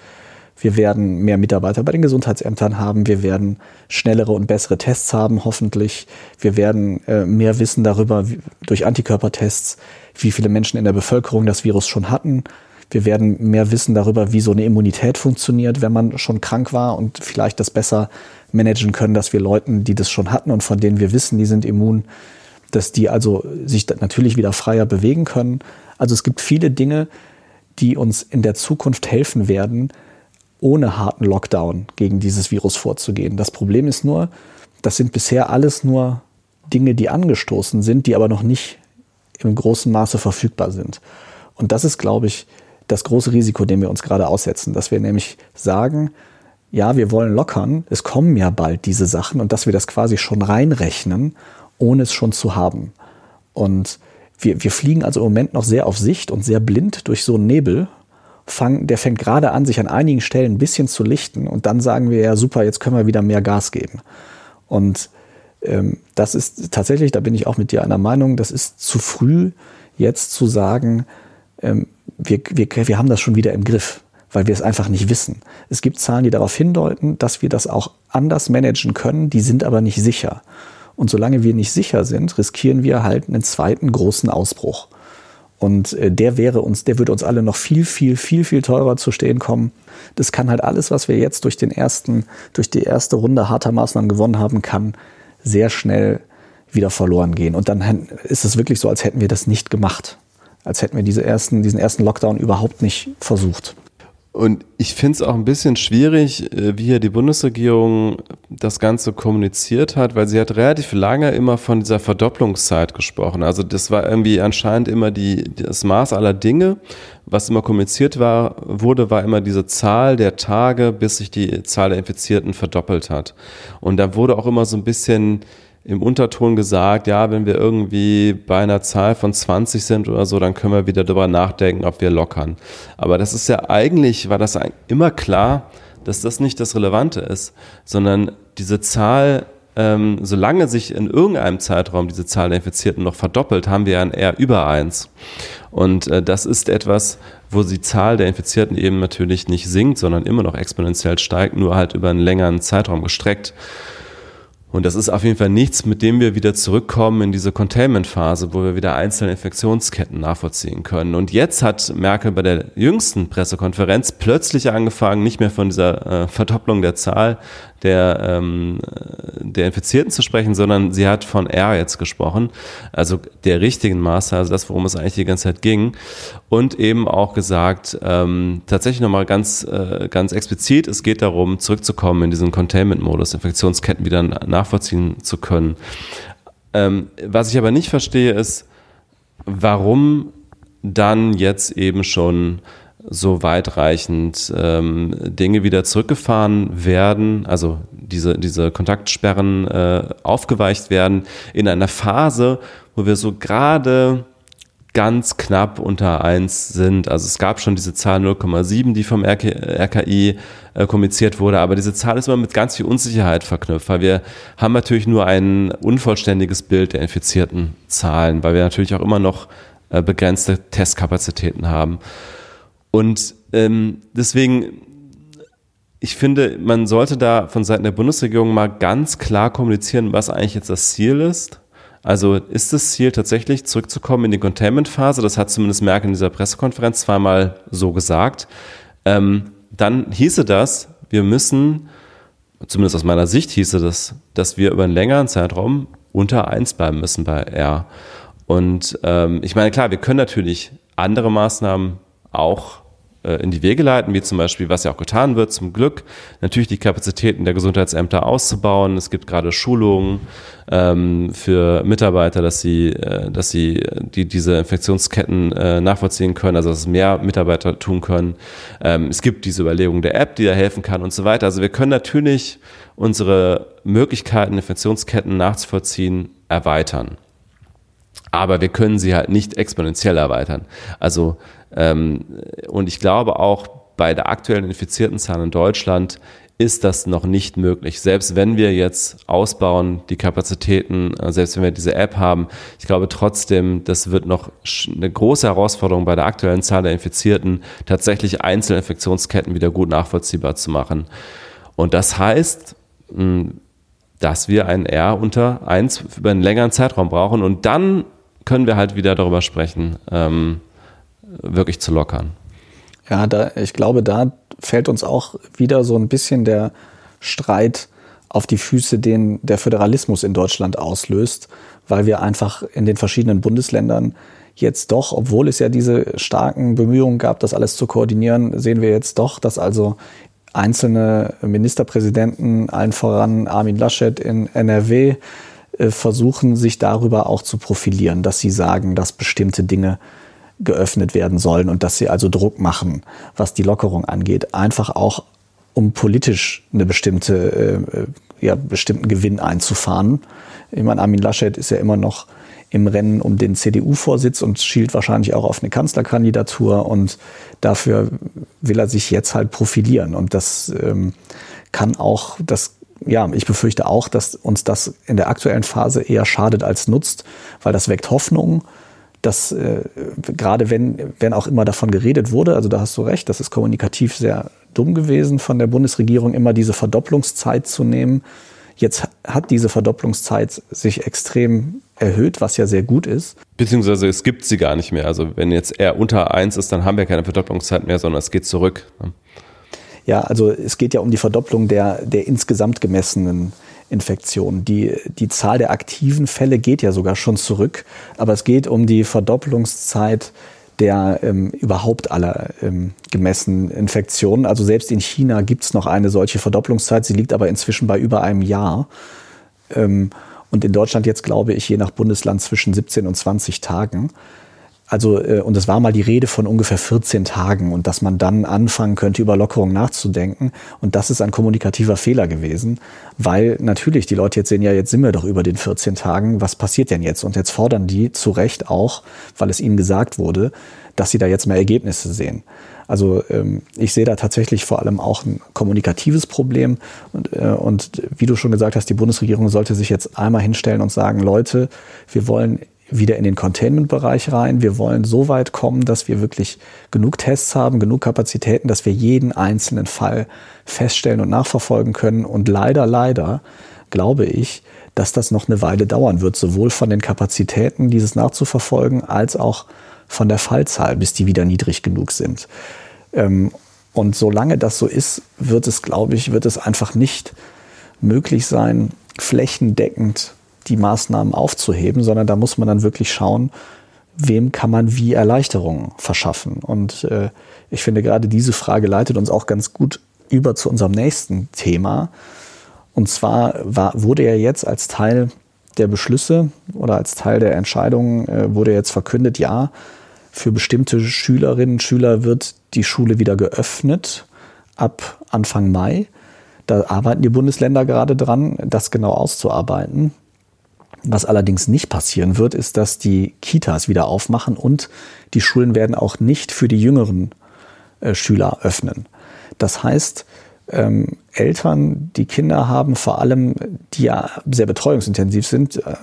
Wir werden mehr Mitarbeiter bei den Gesundheitsämtern haben. Wir werden schnellere und bessere Tests haben, hoffentlich. Wir werden äh, mehr wissen darüber wie, durch Antikörpertests, wie viele Menschen in der Bevölkerung das Virus schon hatten. Wir werden mehr wissen darüber, wie so eine Immunität funktioniert, wenn man schon krank war und vielleicht das besser managen können, dass wir Leuten, die das schon hatten und von denen wir wissen, die sind immun, dass die also sich natürlich wieder freier bewegen können. Also es gibt viele Dinge, die uns in der Zukunft helfen werden, ohne harten Lockdown gegen dieses Virus vorzugehen. Das Problem ist nur, das sind bisher alles nur Dinge, die angestoßen sind, die aber noch nicht im großen Maße verfügbar sind. Und das ist, glaube ich, das große Risiko, dem wir uns gerade aussetzen, dass wir nämlich sagen, ja, wir wollen lockern, es kommen ja bald diese Sachen und dass wir das quasi schon reinrechnen, ohne es schon zu haben. Und wir, wir fliegen also im Moment noch sehr auf Sicht und sehr blind durch so einen Nebel. Fang, der fängt gerade an, sich an einigen Stellen ein bisschen zu lichten und dann sagen wir ja, super, jetzt können wir wieder mehr Gas geben. Und ähm, das ist tatsächlich, da bin ich auch mit dir einer Meinung, das ist zu früh, jetzt zu sagen, ähm, wir, wir, wir haben das schon wieder im Griff weil wir es einfach nicht wissen. Es gibt Zahlen, die darauf hindeuten, dass wir das auch anders managen können, die sind aber nicht sicher. Und solange wir nicht sicher sind, riskieren wir halt einen zweiten großen Ausbruch. Und äh, der wäre uns, der würde uns alle noch viel, viel, viel, viel teurer zu stehen kommen. Das kann halt alles, was wir jetzt durch den ersten, durch die erste Runde harter Maßnahmen gewonnen haben, kann sehr schnell wieder verloren gehen. Und dann ist es wirklich so, als hätten wir das nicht gemacht. Als hätten wir diese ersten, diesen ersten Lockdown überhaupt nicht versucht. Und ich finde es auch ein bisschen schwierig, äh, wie hier die Bundesregierung das Ganze kommuniziert hat, weil sie hat relativ lange immer von dieser Verdopplungszeit gesprochen. Also das war irgendwie anscheinend immer die, das Maß aller Dinge. Was immer kommuniziert war, wurde, war immer diese Zahl der Tage, bis sich die Zahl der Infizierten verdoppelt hat. Und da wurde auch immer so ein bisschen im Unterton gesagt, ja, wenn wir irgendwie bei einer Zahl von 20 sind oder so, dann können wir wieder darüber nachdenken, ob wir lockern. Aber das ist ja eigentlich, war das immer klar, dass das nicht das Relevante ist, sondern diese Zahl, ähm, solange sich in irgendeinem Zeitraum diese Zahl der Infizierten noch verdoppelt, haben wir ein R über eins. Und äh, das ist etwas, wo die Zahl der Infizierten eben natürlich nicht sinkt, sondern immer noch exponentiell steigt, nur halt über einen längeren Zeitraum gestreckt. Und das ist auf jeden Fall nichts, mit dem wir wieder zurückkommen in diese Containment-Phase, wo wir wieder einzelne Infektionsketten nachvollziehen können. Und jetzt hat Merkel bei der jüngsten Pressekonferenz plötzlich angefangen, nicht mehr von dieser äh, Verdopplung der Zahl der, ähm, der Infizierten zu sprechen, sondern sie hat von R jetzt gesprochen, also der richtigen Maße, also das, worum es eigentlich die ganze Zeit ging. Und eben auch gesagt, ähm, tatsächlich nochmal ganz, äh, ganz explizit, es geht darum, zurückzukommen in diesen Containment-Modus, Infektionsketten wieder nachvollziehen zu können. Ähm, was ich aber nicht verstehe, ist, warum dann jetzt eben schon so weitreichend ähm, Dinge wieder zurückgefahren werden, also diese, diese Kontaktsperren äh, aufgeweicht werden, in einer Phase, wo wir so gerade ganz knapp unter eins sind. Also es gab schon diese Zahl 0,7, die vom RKI äh, kommuniziert wurde, aber diese Zahl ist immer mit ganz viel Unsicherheit verknüpft, weil wir haben natürlich nur ein unvollständiges Bild der infizierten Zahlen, weil wir natürlich auch immer noch äh, begrenzte Testkapazitäten haben. Und ähm, deswegen, ich finde, man sollte da von Seiten der Bundesregierung mal ganz klar kommunizieren, was eigentlich jetzt das Ziel ist. Also ist das Ziel tatsächlich zurückzukommen in die Containment-Phase? Das hat zumindest Merkel in dieser Pressekonferenz zweimal so gesagt. Ähm, dann hieße das, wir müssen, zumindest aus meiner Sicht hieße das, dass wir über einen längeren Zeitraum unter 1 bleiben müssen bei R. Und ähm, ich meine, klar, wir können natürlich andere Maßnahmen auch äh, in die Wege leiten, wie zum Beispiel, was ja auch getan wird, zum Glück, natürlich die Kapazitäten der Gesundheitsämter auszubauen. Es gibt gerade Schulungen ähm, für Mitarbeiter, dass sie, äh, dass sie die, diese Infektionsketten äh, nachvollziehen können, also dass mehr Mitarbeiter tun können. Ähm, es gibt diese Überlegung der App, die da helfen kann und so weiter. Also wir können natürlich unsere Möglichkeiten, Infektionsketten nachzuvollziehen, erweitern. Aber wir können sie halt nicht exponentiell erweitern. Also, und ich glaube auch bei der aktuellen infizierten Zahl in Deutschland ist das noch nicht möglich. Selbst wenn wir jetzt ausbauen, die Kapazitäten, äh, selbst wenn wir diese App haben, ich glaube trotzdem, das wird noch eine große Herausforderung bei der aktuellen Zahl der Infizierten, tatsächlich einzelne Infektionsketten wieder gut nachvollziehbar zu machen. Und das heißt, dass wir ein R unter 1 über einen längeren Zeitraum brauchen und dann können wir halt wieder darüber sprechen, ähm, wirklich zu lockern. Ja, da, ich glaube, da fällt uns auch wieder so ein bisschen der Streit auf die Füße, den der Föderalismus in Deutschland auslöst, weil wir einfach in den verschiedenen Bundesländern jetzt doch, obwohl es ja diese starken Bemühungen gab, das alles zu koordinieren, sehen wir jetzt doch, dass also einzelne Ministerpräsidenten, allen voran Armin Laschet in NRW, äh, versuchen, sich darüber auch zu profilieren, dass sie sagen, dass bestimmte Dinge geöffnet werden sollen und dass sie also Druck machen, was die Lockerung angeht. Einfach auch, um politisch eine bestimmte, äh, ja, bestimmten Gewinn einzufahren. Ich meine, Armin Laschet ist ja immer noch im Rennen um den CDU-Vorsitz und schielt wahrscheinlich auch auf eine Kanzlerkandidatur und dafür will er sich jetzt halt profilieren und das ähm, kann auch, das ja, ich befürchte auch, dass uns das in der aktuellen Phase eher schadet als nutzt, weil das weckt Hoffnung, dass äh, gerade wenn, wenn auch immer davon geredet wurde, also da hast du recht, das ist kommunikativ sehr dumm gewesen von der Bundesregierung, immer diese Verdopplungszeit zu nehmen. Jetzt hat diese Verdopplungszeit sich extrem erhöht, was ja sehr gut ist. Beziehungsweise es gibt sie gar nicht mehr. Also wenn jetzt eher unter eins ist, dann haben wir keine Verdopplungszeit mehr, sondern es geht zurück. Ne? Ja, also es geht ja um die Verdopplung der, der insgesamt gemessenen Infektionen. Die, die Zahl der aktiven Fälle geht ja sogar schon zurück, aber es geht um die Verdopplungszeit der ähm, überhaupt aller ähm, gemessenen Infektionen. Also selbst in China gibt es noch eine solche Verdopplungszeit, sie liegt aber inzwischen bei über einem Jahr. Ähm, und in Deutschland jetzt, glaube ich, je nach Bundesland zwischen 17 und 20 Tagen. Also, äh, und es war mal die Rede von ungefähr 14 Tagen und dass man dann anfangen könnte, über Lockerung nachzudenken. Und das ist ein kommunikativer Fehler gewesen, weil natürlich die Leute jetzt sehen, ja, jetzt sind wir doch über den 14 Tagen, was passiert denn jetzt? Und jetzt fordern die zu Recht auch, weil es ihnen gesagt wurde, dass sie da jetzt mehr Ergebnisse sehen. Also ähm, ich sehe da tatsächlich vor allem auch ein kommunikatives Problem. Und, äh, und wie du schon gesagt hast, die Bundesregierung sollte sich jetzt einmal hinstellen und sagen, Leute, wir wollen wieder in den Containment-Bereich rein. Wir wollen so weit kommen, dass wir wirklich genug Tests haben, genug Kapazitäten, dass wir jeden einzelnen Fall feststellen und nachverfolgen können. Und leider, leider glaube ich, dass das noch eine Weile dauern wird, sowohl von den Kapazitäten, dieses nachzuverfolgen, als auch von der Fallzahl, bis die wieder niedrig genug sind. Ähm, und solange das so ist, wird es, glaube ich, wird es einfach nicht möglich sein, flächendeckend die Maßnahmen aufzuheben, sondern da muss man dann wirklich schauen, wem kann man wie Erleichterungen verschaffen. Und äh, ich finde gerade diese Frage leitet uns auch ganz gut über zu unserem nächsten Thema. Und zwar war, wurde ja jetzt als Teil der Beschlüsse oder als Teil der Entscheidungen äh, wurde jetzt verkündet, ja, für bestimmte Schülerinnen und Schüler wird die Schule wieder geöffnet ab Anfang Mai. Da arbeiten die Bundesländer gerade dran, das genau auszuarbeiten. Was allerdings nicht passieren wird, ist, dass die Kitas wieder aufmachen und die Schulen werden auch nicht für die jüngeren äh, Schüler öffnen. Das heißt, ähm, Eltern, die Kinder haben, vor allem, die ja sehr betreuungsintensiv sind, äh,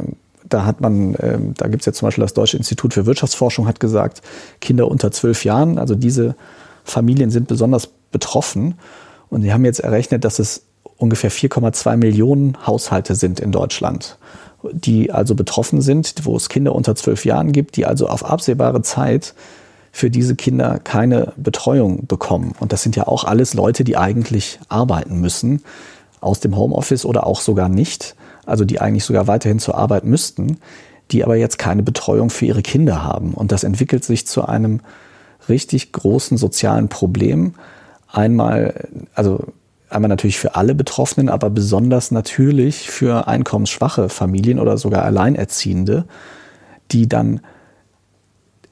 da hat man, äh, da gibt es jetzt zum Beispiel das Deutsche Institut für Wirtschaftsforschung hat gesagt, Kinder unter zwölf Jahren, also diese Familien sind besonders betroffen. Und die haben jetzt errechnet, dass es ungefähr 4,2 Millionen Haushalte sind in Deutschland die also betroffen sind, wo es Kinder unter zwölf Jahren gibt, die also auf absehbare Zeit für diese Kinder keine Betreuung bekommen. Und das sind ja auch alles Leute, die eigentlich arbeiten müssen, aus dem Homeoffice oder auch sogar nicht. also die eigentlich sogar weiterhin zur Arbeit müssten, die aber jetzt keine Betreuung für ihre Kinder haben. Und das entwickelt sich zu einem richtig großen sozialen Problem. Einmal, also einmal natürlich für alle Betroffenen, aber besonders natürlich für einkommensschwache Familien oder sogar Alleinerziehende, die dann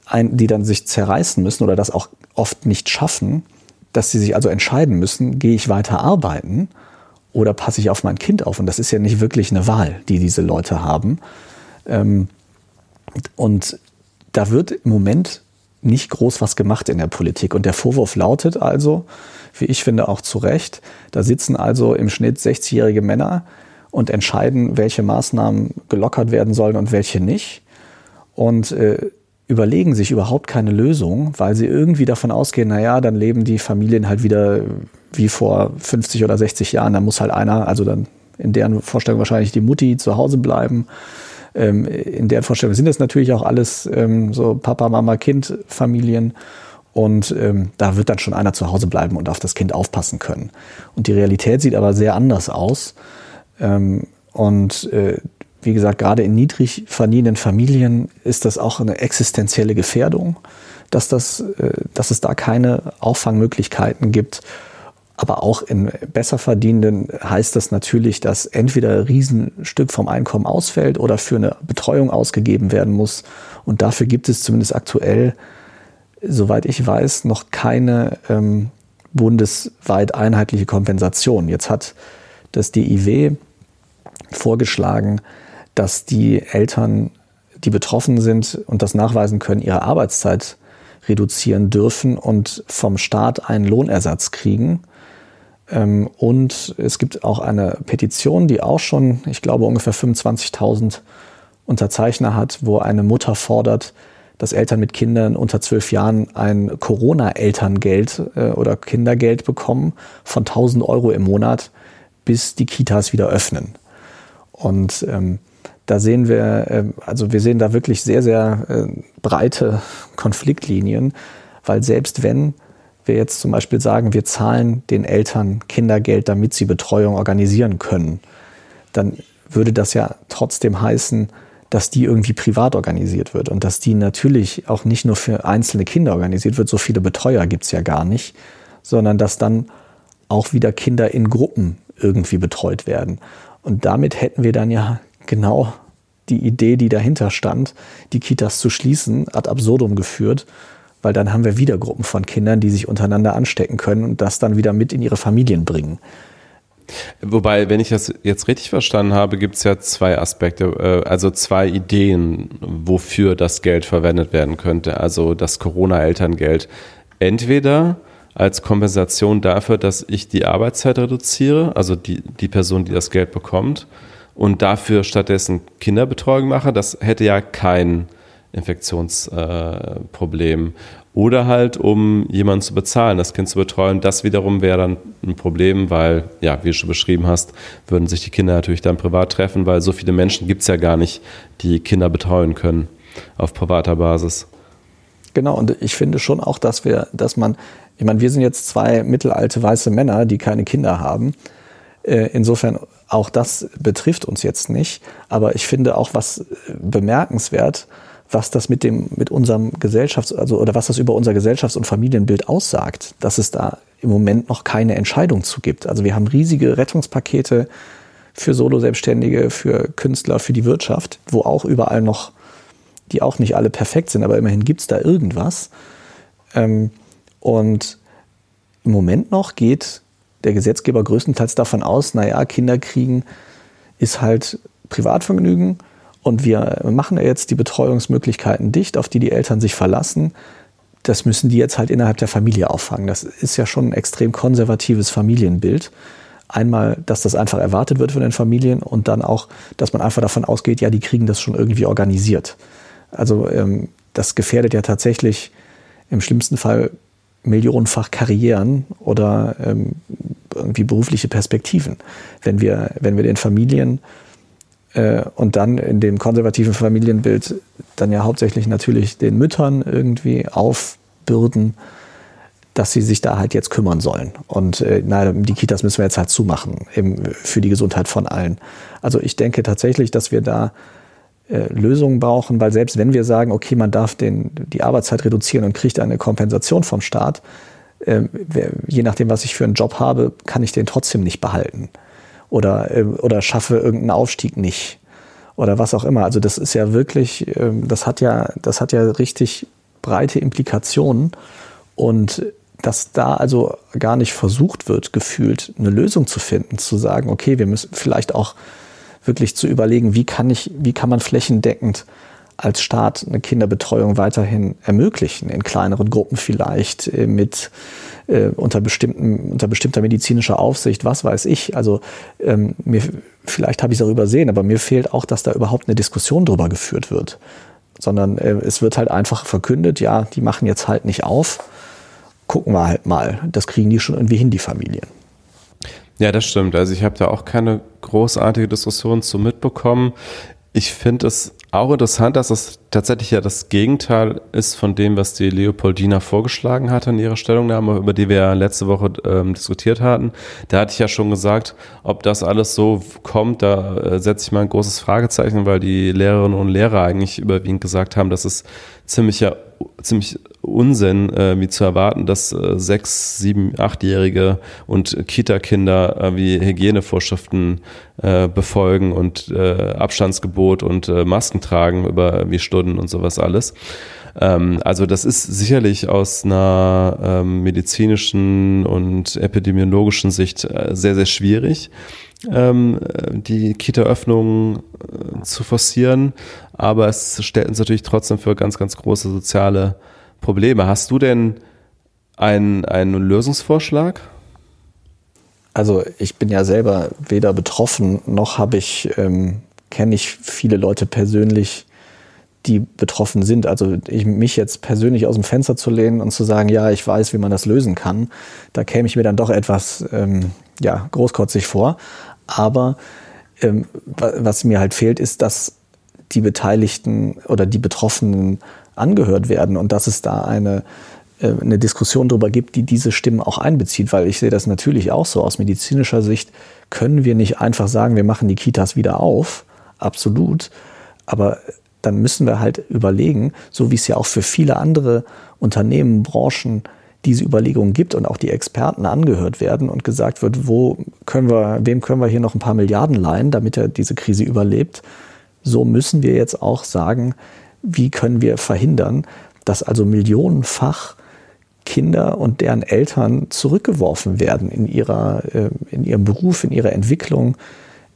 ein, die dann sich zerreißen müssen oder das auch oft nicht schaffen, dass sie sich also entscheiden müssen, gehe ich weiter arbeiten oder passe ich auf mein Kind auf? Und das ist ja nicht wirklich eine Wahl, die diese Leute haben. Ähm, und da wird im Moment nicht groß was gemacht in der Politik. Und der Vorwurf lautet also, wie ich finde auch zu Recht, da sitzen also im Schnitt 60-jährige Männer und entscheiden, welche Maßnahmen gelockert werden sollen und welche nicht. Und äh, überlegen sich überhaupt keine Lösung, weil sie irgendwie davon ausgehen, naja, dann leben die Familien halt wieder wie vor 50 oder 60 Jahren. Da muss halt einer, also dann in deren Vorstellung wahrscheinlich die Mutti zu Hause bleiben. Ähm, in deren Vorstellung sind das natürlich auch alles ähm, so Papa, Mama, Kind Familien. Und ähm, da wird dann schon einer zu Hause bleiben und auf das Kind aufpassen können. Und die Realität sieht aber sehr anders aus. Ähm, und äh, wie gesagt, gerade in niedrig verdienenden Familien ist das auch eine existenzielle Gefährdung, dass, das, äh, dass es da keine Auffangmöglichkeiten gibt. Aber auch in besser verdienenden heißt das natürlich, dass entweder ein Riesenstück vom Einkommen ausfällt oder für eine Betreuung ausgegeben werden muss. Und dafür gibt es zumindest aktuell, soweit ich weiß, noch keine ähm, bundesweit einheitliche Kompensation. Jetzt hat das DIW vorgeschlagen, dass die Eltern, die betroffen sind und das nachweisen können, ihre Arbeitszeit reduzieren dürfen und vom Staat einen Lohnersatz kriegen. Ähm, und es gibt auch eine Petition, die auch schon, ich glaube, ungefähr 25.000 Unterzeichner hat, wo eine Mutter fordert, dass Eltern mit Kindern unter zwölf Jahren ein Corona-Elterngeld äh, oder Kindergeld bekommen von 1000 Euro im Monat, bis die Kitas wieder öffnen. Und ähm, da sehen wir, ähm, also wir sehen da wirklich sehr, sehr äh, breite Konfliktlinien, weil selbst wenn wir jetzt zum Beispiel sagen, wir zahlen den Eltern Kindergeld, damit sie Betreuung organisieren können, dann würde das ja trotzdem heißen, dass die irgendwie privat organisiert wird und dass die natürlich auch nicht nur für einzelne Kinder organisiert wird, so viele Betreuer gibt es ja gar nicht, sondern dass dann auch wieder Kinder in Gruppen irgendwie betreut werden. Und damit hätten wir dann ja genau die Idee, die dahinter stand, die Kitas zu schließen, ad absurdum geführt, weil dann haben wir wieder Gruppen von Kindern, die sich untereinander anstecken können und das dann wieder mit in ihre Familien bringen. Wobei, wenn ich das jetzt richtig verstanden habe, gibt es ja zwei Aspekte, äh, also zwei Ideen, wofür das Geld verwendet werden könnte. Also das Corona-Elterngeld. Entweder als Kompensation dafür, dass ich die Arbeitszeit reduziere, also die, die Person, die das Geld bekommt, und dafür stattdessen Kinderbetreuung mache, das hätte ja kein Infektionsproblem. Äh, Oder halt, um jemanden zu bezahlen, das Kind zu betreuen. Das wiederum wäre dann ein Problem, weil, ja, wie du schon beschrieben hast, würden sich die Kinder natürlich dann privat treffen, weil so viele Menschen gibt es ja gar nicht, die Kinder betreuen können auf privater Basis. Genau, und ich finde schon auch, dass wir, dass man, ich meine, wir sind jetzt zwei mittelalte weiße Männer, die keine Kinder haben. Äh, insofern auch das betrifft uns jetzt nicht. Aber ich finde auch was bemerkenswert, was das mit dem, mit unserem Gesellschafts-, also, oder was das über unser Gesellschafts- und Familienbild aussagt, dass es da im Moment noch keine Entscheidung zu gibt. Also wir haben riesige Rettungspakete für Solo-Selbstständige, für Künstler, für die Wirtschaft, wo auch überall noch, die auch nicht alle perfekt sind, aber immerhin gibt es da irgendwas. Ähm, und im Moment noch geht der Gesetzgeber größtenteils davon aus, naja, Kinder kriegen ist halt Privatvergnügen und wir machen jetzt die Betreuungsmöglichkeiten dicht, auf die die Eltern sich verlassen. Das müssen die jetzt halt innerhalb der Familie auffangen. Das ist ja schon ein extrem konservatives Familienbild. Einmal, dass das einfach erwartet wird von den Familien und dann auch, dass man einfach davon ausgeht, ja, die kriegen das schon irgendwie organisiert. Also ähm, das gefährdet ja tatsächlich im schlimmsten Fall millionenfach Karrieren oder ähm, irgendwie berufliche Perspektiven. Wenn wir, wenn wir den Familien und dann in dem konservativen Familienbild dann ja hauptsächlich natürlich den Müttern irgendwie aufbürden, dass sie sich da halt jetzt kümmern sollen. Und äh, na, die Kitas müssen wir jetzt halt zumachen eben für die Gesundheit von allen. Also ich denke tatsächlich, dass wir da äh, Lösungen brauchen, weil selbst wenn wir sagen, okay, man darf den, die Arbeitszeit reduzieren und kriegt eine Kompensation vom Staat, äh, je nachdem, was ich für einen Job habe, kann ich den trotzdem nicht behalten. Oder, äh, oder schaffe irgendeinen Aufstieg nicht. Oder was auch immer. Also das ist ja wirklich, ähm, das hat ja, das hat ja richtig breite Implikationen. Und dass da also gar nicht versucht wird, gefühlt eine Lösung zu finden, zu sagen, okay, wir müssen vielleicht auch wirklich zu überlegen, wie kann ich, wie kann man flächendeckend als Staat eine Kinderbetreuung weiterhin ermöglichen, in kleineren Gruppen vielleicht, äh, mit äh, unter, bestimmten, unter bestimmter medizinischer Aufsicht, was weiß ich. Also ähm, mir, vielleicht habe ich es auch übersehen, aber mir fehlt auch, dass da überhaupt eine Diskussion drüber geführt wird. Sondern äh, es wird halt einfach verkündet, ja, die machen jetzt halt nicht auf gucken wir halt mal. Das kriegen die schon irgendwie hin, die Familien. Ja, das stimmt. Also ich habe da auch keine großartige Diskussion zu mitbekommen. Ich finde es auch interessant, dass es tatsächlich ja das Gegenteil ist von dem, was die Leopoldina vorgeschlagen hatte in ihrer Stellungnahme, über die wir ja letzte Woche ähm, diskutiert hatten. Da hatte ich ja schon gesagt, ob das alles so kommt, da äh, setze ich mal ein großes Fragezeichen, weil die Lehrerinnen und Lehrer eigentlich überwiegend gesagt haben, dass es ziemlicher ziemlich Unsinn, äh, wie zu erwarten, dass äh, sechs, sieben, achtjährige und Kita-Kinder äh, wie Hygienevorschriften äh, befolgen und äh, Abstandsgebot und äh, Masken tragen über wie Stunden und sowas alles. Ähm, also das ist sicherlich aus einer ähm, medizinischen und epidemiologischen Sicht äh, sehr, sehr schwierig ähm, die Kita-Öffnung äh, zu forcieren, aber es stellt uns natürlich trotzdem für ganz, ganz große soziale Probleme. Hast du denn einen, einen Lösungsvorschlag? Also ich bin ja selber weder betroffen noch habe ich ähm, kenne ich viele Leute persönlich, die betroffen sind. Also ich, mich jetzt persönlich aus dem Fenster zu lehnen und zu sagen, ja, ich weiß, wie man das lösen kann, da käme ich mir dann doch etwas ähm, ja, großkotzig vor. Aber ähm, was mir halt fehlt, ist, dass die Beteiligten oder die Betroffenen angehört werden und dass es da eine, äh, eine Diskussion darüber gibt, die diese Stimmen auch einbezieht, weil ich sehe das natürlich auch so. Aus medizinischer Sicht können wir nicht einfach sagen, wir machen die Kitas wieder auf, absolut, aber dann müssen wir halt überlegen, so wie es ja auch für viele andere Unternehmen, Branchen diese Überlegungen gibt und auch die Experten angehört werden und gesagt wird, wo können wir, wem können wir hier noch ein paar Milliarden leihen, damit er diese Krise überlebt. So müssen wir jetzt auch sagen, wie können wir verhindern, dass also millionenfach Kinder und deren Eltern zurückgeworfen werden in ihrer, äh, in ihrem Beruf, in ihrer Entwicklung,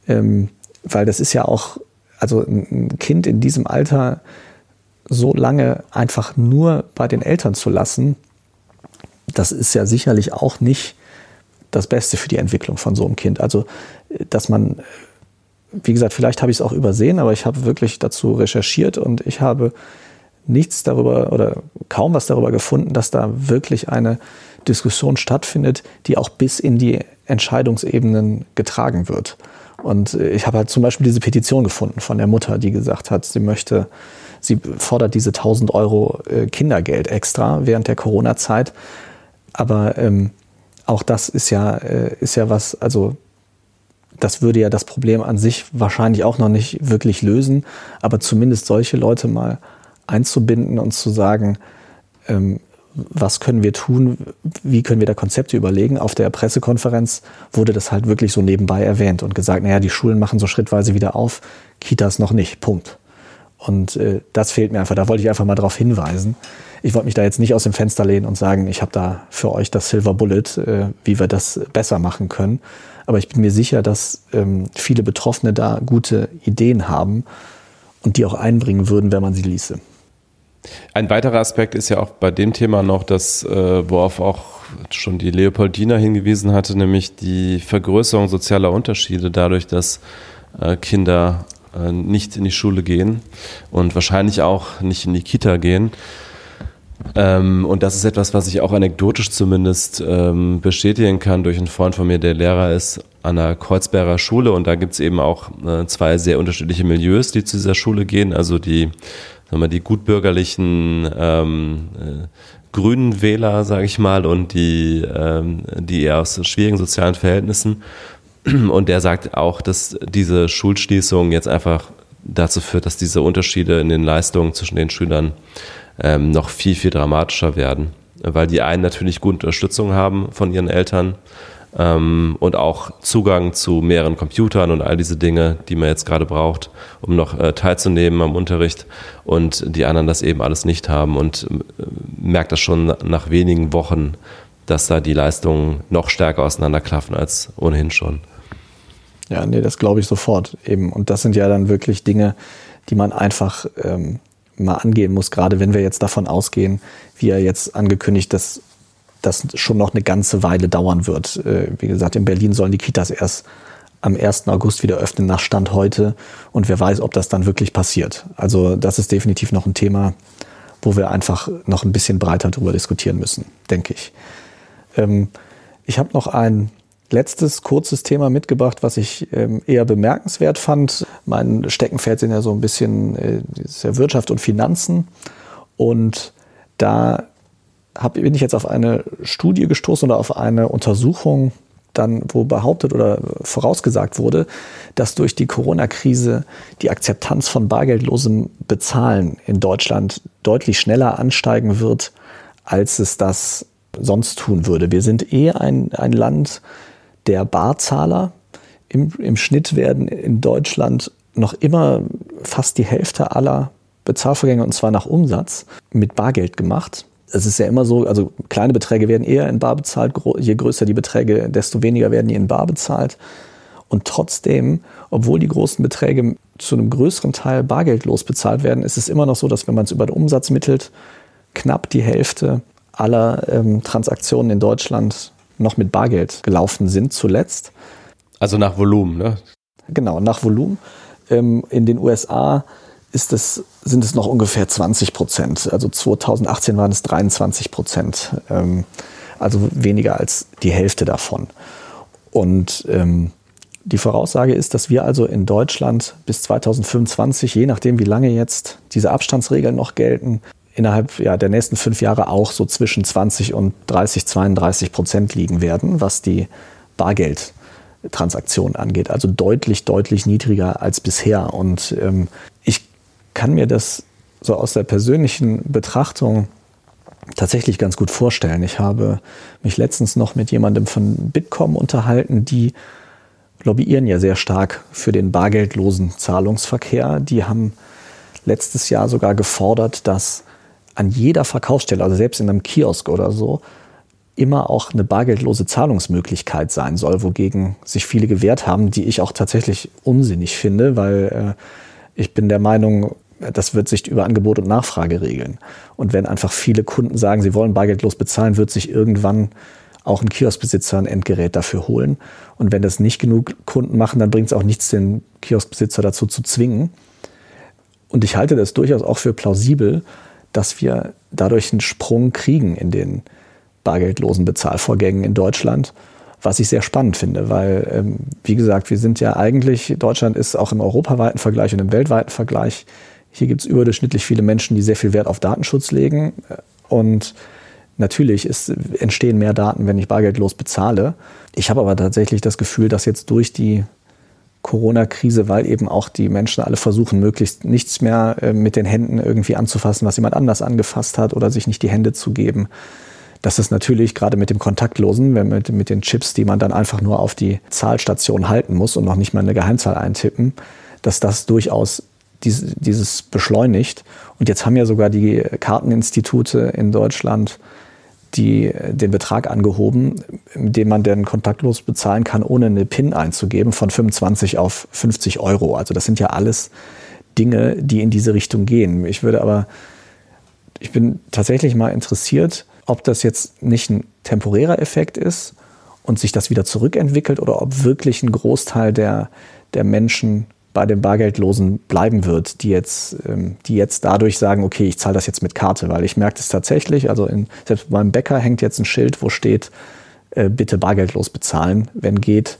ähm, weil das ist ja auch, also ein Kind in diesem Alter so lange einfach nur bei den Eltern zu lassen, das ist ja sicherlich auch nicht das Beste für die Entwicklung von so einem Kind. Also, dass man, wie gesagt, vielleicht habe ich es auch übersehen, aber ich habe wirklich dazu recherchiert und ich habe nichts darüber oder kaum was darüber gefunden, dass da wirklich eine Diskussion stattfindet, die auch bis in die Entscheidungsebenen getragen wird. Und ich habe halt zum Beispiel diese Petition gefunden von der Mutter, die gesagt hat, sie möchte, sie fordert diese 1000 Euro äh, Kindergeld extra während der Corona-Zeit. Aber ähm, auch das ist ja, äh, ist ja was, also das würde ja das Problem an sich wahrscheinlich auch noch nicht wirklich lösen, aber zumindest solche Leute mal einzubinden und zu sagen, ähm, was können wir tun, wie können wir da Konzepte überlegen. Auf der Pressekonferenz wurde das halt wirklich so nebenbei erwähnt und gesagt, naja, die Schulen machen so schrittweise wieder auf, Kitas noch nicht, Punkt. Und äh, das fehlt mir einfach, da wollte ich einfach mal darauf hinweisen ich wollte mich da jetzt nicht aus dem Fenster lehnen und sagen, ich habe da für euch das Silver Bullet, äh, wie wir das besser machen können. Aber ich bin mir sicher, dass ähm, viele Betroffene da gute Ideen haben und die auch einbringen würden, wenn man sie ließe. Ein weiterer Aspekt ist ja auch bei dem Thema noch, dass, äh, worauf auch schon die Leopoldina hingewiesen hatte, nämlich die Vergrößerung sozialer Unterschiede dadurch, dass äh, Kinder nicht in die Schule gehen und wahrscheinlich auch nicht in die Kita gehen. Ähm, und das ist etwas, was ich auch anekdotisch zumindest ähm, bestätigen kann durch einen Freund von mir, der Lehrer ist an der Kreuzberger Schule. Und da gibt es eben auch äh, zwei sehr unterschiedliche Milieus, die zu dieser Schule gehen. Also die, sagen wir, die gutbürgerlichen ähm, äh, grünen Wähler, sage ich mal, und die, ähm, die eher aus schwierigen sozialen Verhältnissen. Und der sagt auch, dass diese Schulschließung jetzt einfach dazu führt, dass diese Unterschiede in den Leistungen zwischen den Schülern ähm, noch viel, viel dramatischer werden. Weil die einen natürlich gute Unterstützung haben von ihren Eltern ähm, und auch Zugang zu mehreren Computern und all diese Dinge, die man jetzt gerade braucht, um noch äh, teilzunehmen am Unterricht und die anderen das eben alles nicht haben und äh, merkt das schon nach wenigen Wochen, dass da die Leistungen noch stärker auseinanderklaffen als ohnehin schon. Ja, nee, das glaube ich sofort eben. Und das sind ja dann wirklich Dinge, die man einfach ähm, mal angehen muss, gerade wenn wir jetzt davon ausgehen, wie er jetzt angekündigt, dass das schon noch eine ganze Weile dauern wird. Äh, wie gesagt, in Berlin sollen die Kitas erst am 1. August wieder öffnen nach Stand heute. Und wer weiß, ob das dann wirklich passiert. Also das ist definitiv noch ein Thema, wo wir einfach noch ein bisschen breiter darüber diskutieren müssen, denke ich. Ähm, ich habe noch ein letztes kurzes Thema mitgebracht, was ich ähm, eher bemerkenswert fand. Mein Steckenpferd sind ja so ein bisschen äh, ja Wirtschaft und Finanzen. Und da hab, bin ich jetzt auf eine Studie gestoßen oder auf eine Untersuchung, dann, wo behauptet oder vorausgesagt wurde, dass durch die Corona-Krise die Akzeptanz von bargeldlosem Bezahlen in Deutschland deutlich schneller ansteigen wird, als es das sonst tun würde. Wir sind eh ein, ein Land der Barzahler. Im, Im Schnitt werden in Deutschland noch immer fast die Hälfte aller Bezahlvorgänge, und zwar nach Umsatz, mit Bargeld gemacht es ist ja immer so, also kleine Beträge werden eher in Bar bezahlt, je größer die Beträge, desto weniger werden die in Bar bezahlt. Und trotzdem, obwohl die großen Beträge zu einem größeren Teil bargeldlos bezahlt werden, ist es immer noch so, dass wenn man es über den Umsatz mittelt, knapp die Hälfte aller ähm, Transaktionen in Deutschland noch mit Bargeld gelaufen sind zuletzt. Also nach Volumen, ne? Genau, nach Volumen. Ähm, in den USA ist es, sind es noch ungefähr 20 Prozent. Also 2018 waren es 23 Prozent. Ähm, also weniger als die Hälfte davon. Und ähm, die Voraussage ist, dass wir also in Deutschland bis 2025, je nachdem wie lange jetzt diese Abstandsregeln noch gelten, innerhalb ja, der nächsten fünf Jahre auch so zwischen 20 und 30, 32 Prozent liegen werden, was die Bargeldtransaktionen angeht. Also deutlich, deutlich niedriger als bisher. Und ähm, ich kann mir das so aus der persönlichen Betrachtung tatsächlich ganz gut vorstellen. Ich habe mich letztens noch mit jemandem von Bitkom unterhalten, die lobbyieren ja sehr stark für den bargeldlosen Zahlungsverkehr. Die haben letztes Jahr sogar gefordert, dass an jeder Verkaufsstelle, also selbst in einem Kiosk oder so, immer auch eine bargeldlose Zahlungsmöglichkeit sein soll, wogegen sich viele gewehrt haben, die ich auch tatsächlich unsinnig finde, weil äh, ich bin der Meinung, das wird sich über Angebot und Nachfrage regeln. Und wenn einfach viele Kunden sagen, sie wollen bargeldlos bezahlen, wird sich irgendwann auch ein Kioskbesitzer ein Endgerät dafür holen. Und wenn das nicht genug Kunden machen, dann bringt es auch nichts, den Kioskbesitzer dazu zu zwingen. Und ich halte das durchaus auch für plausibel, dass wir dadurch einen Sprung kriegen in den bargeldlosen Bezahlvorgängen in Deutschland, was ich sehr spannend finde, weil, ähm, wie gesagt, wir sind ja eigentlich, Deutschland ist auch im europaweiten Vergleich und im weltweiten Vergleich hier gibt es überdurchschnittlich viele Menschen, die sehr viel Wert auf Datenschutz legen. Und natürlich ist, entstehen mehr Daten, wenn ich bargeldlos bezahle. Ich habe aber tatsächlich das Gefühl, dass jetzt durch die Corona-Krise, weil eben auch die Menschen alle versuchen, möglichst nichts mehr äh, mit den Händen irgendwie anzufassen, was jemand anders angefasst hat oder sich nicht die Hände zu geben. Das ist natürlich gerade mit dem Kontaktlosen, mit, mit den Chips, die man dann einfach nur auf die Zahlstation halten muss und noch nicht mal eine Geheimzahl eintippen, dass das durchaus dies, dieses beschleunigt. Und jetzt haben ja sogar die Karteninstitute in Deutschland die, den Betrag angehoben, dem man dann kontaktlos bezahlen kann, ohne eine PIN einzugeben, von 25 auf 50 Euro. Also das sind ja alles Dinge, die in diese Richtung gehen. Ich würde aber, ich bin tatsächlich mal interessiert, ob das jetzt nicht ein temporärer Effekt ist und sich das wieder zurückentwickelt oder ob wirklich ein Großteil der, der Menschen bei den Bargeldlosen bleiben wird, die jetzt, ähm, die jetzt dadurch sagen, okay, ich zahle das jetzt mit Karte, weil ich merke das tatsächlich, also in, selbst beim Bäcker hängt jetzt ein Schild, wo steht, äh, bitte bargeldlos bezahlen, wenn geht,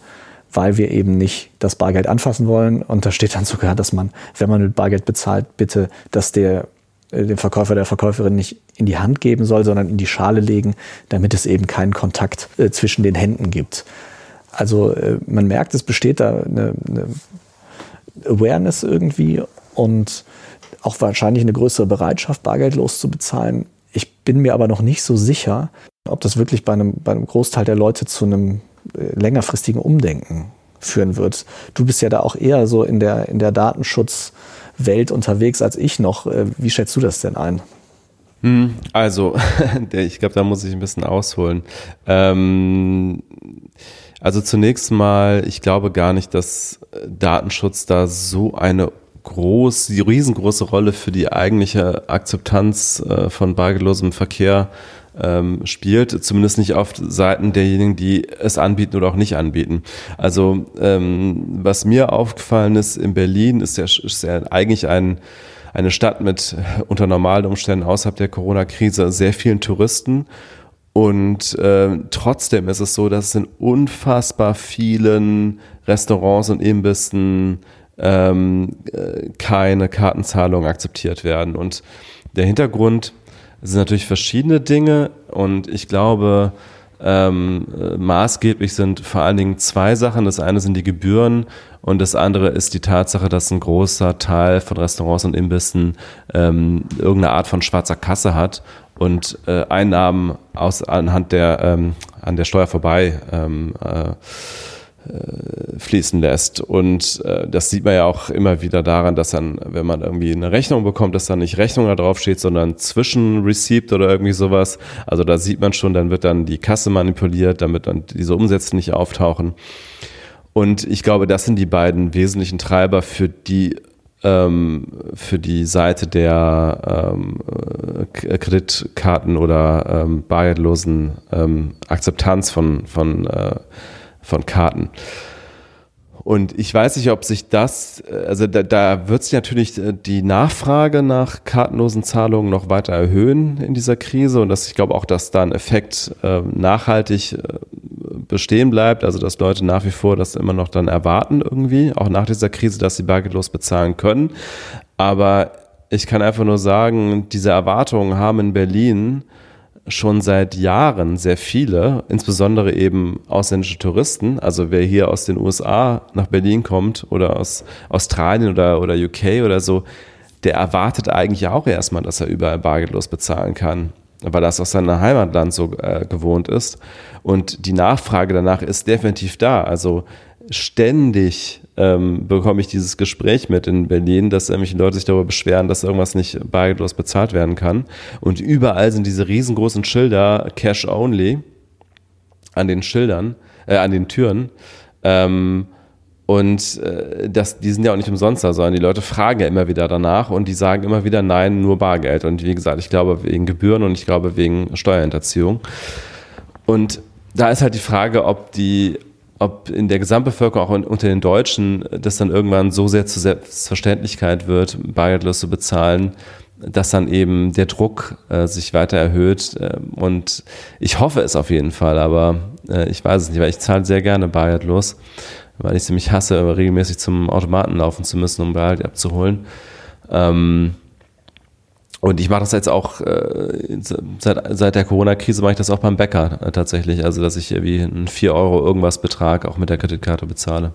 weil wir eben nicht das Bargeld anfassen wollen. Und da steht dann sogar, dass man, wenn man mit Bargeld bezahlt, bitte, dass der äh, dem Verkäufer der Verkäuferin nicht in die Hand geben soll, sondern in die Schale legen, damit es eben keinen Kontakt äh, zwischen den Händen gibt. Also äh, man merkt, es besteht da eine, eine Awareness irgendwie und auch wahrscheinlich eine größere Bereitschaft, bargeldlos zu bezahlen. Ich bin mir aber noch nicht so sicher, ob das wirklich bei einem, bei einem Großteil der Leute zu einem äh, längerfristigen Umdenken führen wird. Du bist ja da auch eher so in der, in der Datenschutzwelt unterwegs als ich noch. Äh, wie schätzt du das denn ein? Hm, also, ich glaube, da muss ich ein bisschen ausholen. Ähm, also zunächst mal, ich glaube gar nicht, dass Datenschutz da so eine groß, riesengroße Rolle für die eigentliche Akzeptanz äh, von bargeldlosem Verkehr ähm, spielt, zumindest nicht auf Seiten derjenigen, die es anbieten oder auch nicht anbieten. Also ähm, was mir aufgefallen ist in Berlin, ist ja, ist ja eigentlich ein, eine Stadt mit unter normalen Umständen außerhalb der Corona-Krise sehr vielen Touristen. Und äh, trotzdem ist es so, dass es in unfassbar vielen Restaurants und Imbissen ähm, äh, keine Kartenzahlungen akzeptiert werden. Und der Hintergrund sind natürlich verschiedene Dinge und ich glaube, ähm, maßgeblich sind vor allen Dingen zwei Sachen. Das eine sind die Gebühren und das andere ist die Tatsache, dass ein großer Teil von Restaurants und Imbissen ähm, irgendeine Art von schwarzer Kasse hat und äh, Einnahmen aus, anhand der, ähm, an der Steuer vorbei ähm, äh, fließen lässt. Und äh, das sieht man ja auch immer wieder daran, dass dann, wenn man irgendwie eine Rechnung bekommt, dass dann nicht Rechnung da drauf steht, sondern Zwischenreceipt oder irgendwie sowas. Also da sieht man schon, dann wird dann die Kasse manipuliert, damit dann diese Umsätze nicht auftauchen. Und ich glaube, das sind die beiden wesentlichen Treiber für die für die Seite der ähm, äh, Kreditkarten oder ähm, bargeldlosen ähm, Akzeptanz von, von äh, von Karten. Und ich weiß nicht, ob sich das, also da, da wird sich natürlich äh, die Nachfrage nach kartenlosen Zahlungen noch weiter erhöhen in dieser Krise. Und das, ich glaube auch, dass da ein Effekt äh, nachhaltig äh, bestehen bleibt. Also dass Leute nach wie vor das immer noch dann erwarten irgendwie, auch nach dieser Krise, dass sie bargeldlos bezahlen können. Aber ich kann einfach nur sagen, diese Erwartungen haben in Berlin schon seit Jahren sehr viele, insbesondere eben ausländische Touristen. Also wer hier aus den USA nach Berlin kommt oder aus Australien oder, oder UK oder so, der erwartet eigentlich auch erstmal, dass er überall bargeldlos bezahlen kann, weil das aus seinem Heimatland so äh, gewohnt ist. Und die Nachfrage danach ist definitiv da. Also ständig ähm, bekomme ich dieses Gespräch mit in Berlin, dass nämlich Leute sich darüber beschweren, dass irgendwas nicht bargeldlos bezahlt werden kann. Und überall sind diese riesengroßen Schilder Cash Only an den Schildern, äh, an den Türen. Ähm, und äh, das, die sind ja auch nicht umsonst da, sondern die Leute fragen ja immer wieder danach und die sagen immer wieder nein, nur Bargeld. Und wie gesagt, ich glaube wegen Gebühren und ich glaube wegen Steuerhinterziehung. Und da ist halt die Frage, ob die, ob in der Gesamtbevölkerung, auch unter den Deutschen, das dann irgendwann so sehr zur Selbstverständlichkeit wird, bargeldlos zu bezahlen, dass dann eben der Druck äh, sich weiter erhöht. Äh, und ich hoffe es auf jeden Fall, aber äh, ich weiß es nicht, weil ich zahle sehr gerne bargeldlos, weil ich es nämlich hasse, regelmäßig zum Automaten laufen zu müssen, um Bargeld abzuholen. Ähm, und ich mache das jetzt auch äh, seit, seit der Corona-Krise mache ich das auch beim Bäcker äh, tatsächlich. Also dass ich irgendwie einen 4 Euro irgendwas Betrag auch mit der Kreditkarte bezahle.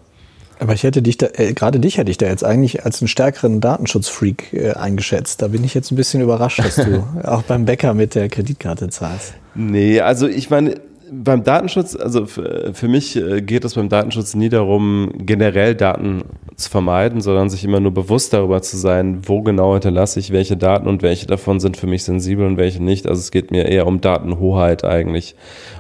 Aber ich hätte dich da, äh, gerade dich hätte ich da jetzt eigentlich als einen stärkeren Datenschutzfreak äh, eingeschätzt. Da bin ich jetzt ein bisschen überrascht, dass du auch beim Bäcker mit der Kreditkarte zahlst. Nee, also ich meine, beim Datenschutz, also für, für mich äh, geht es beim Datenschutz nie darum, generell Daten zu vermeiden, sondern sich immer nur bewusst darüber zu sein, wo genau hinterlasse ich welche Daten und welche davon sind für mich sensibel und welche nicht. Also es geht mir eher um Datenhoheit eigentlich.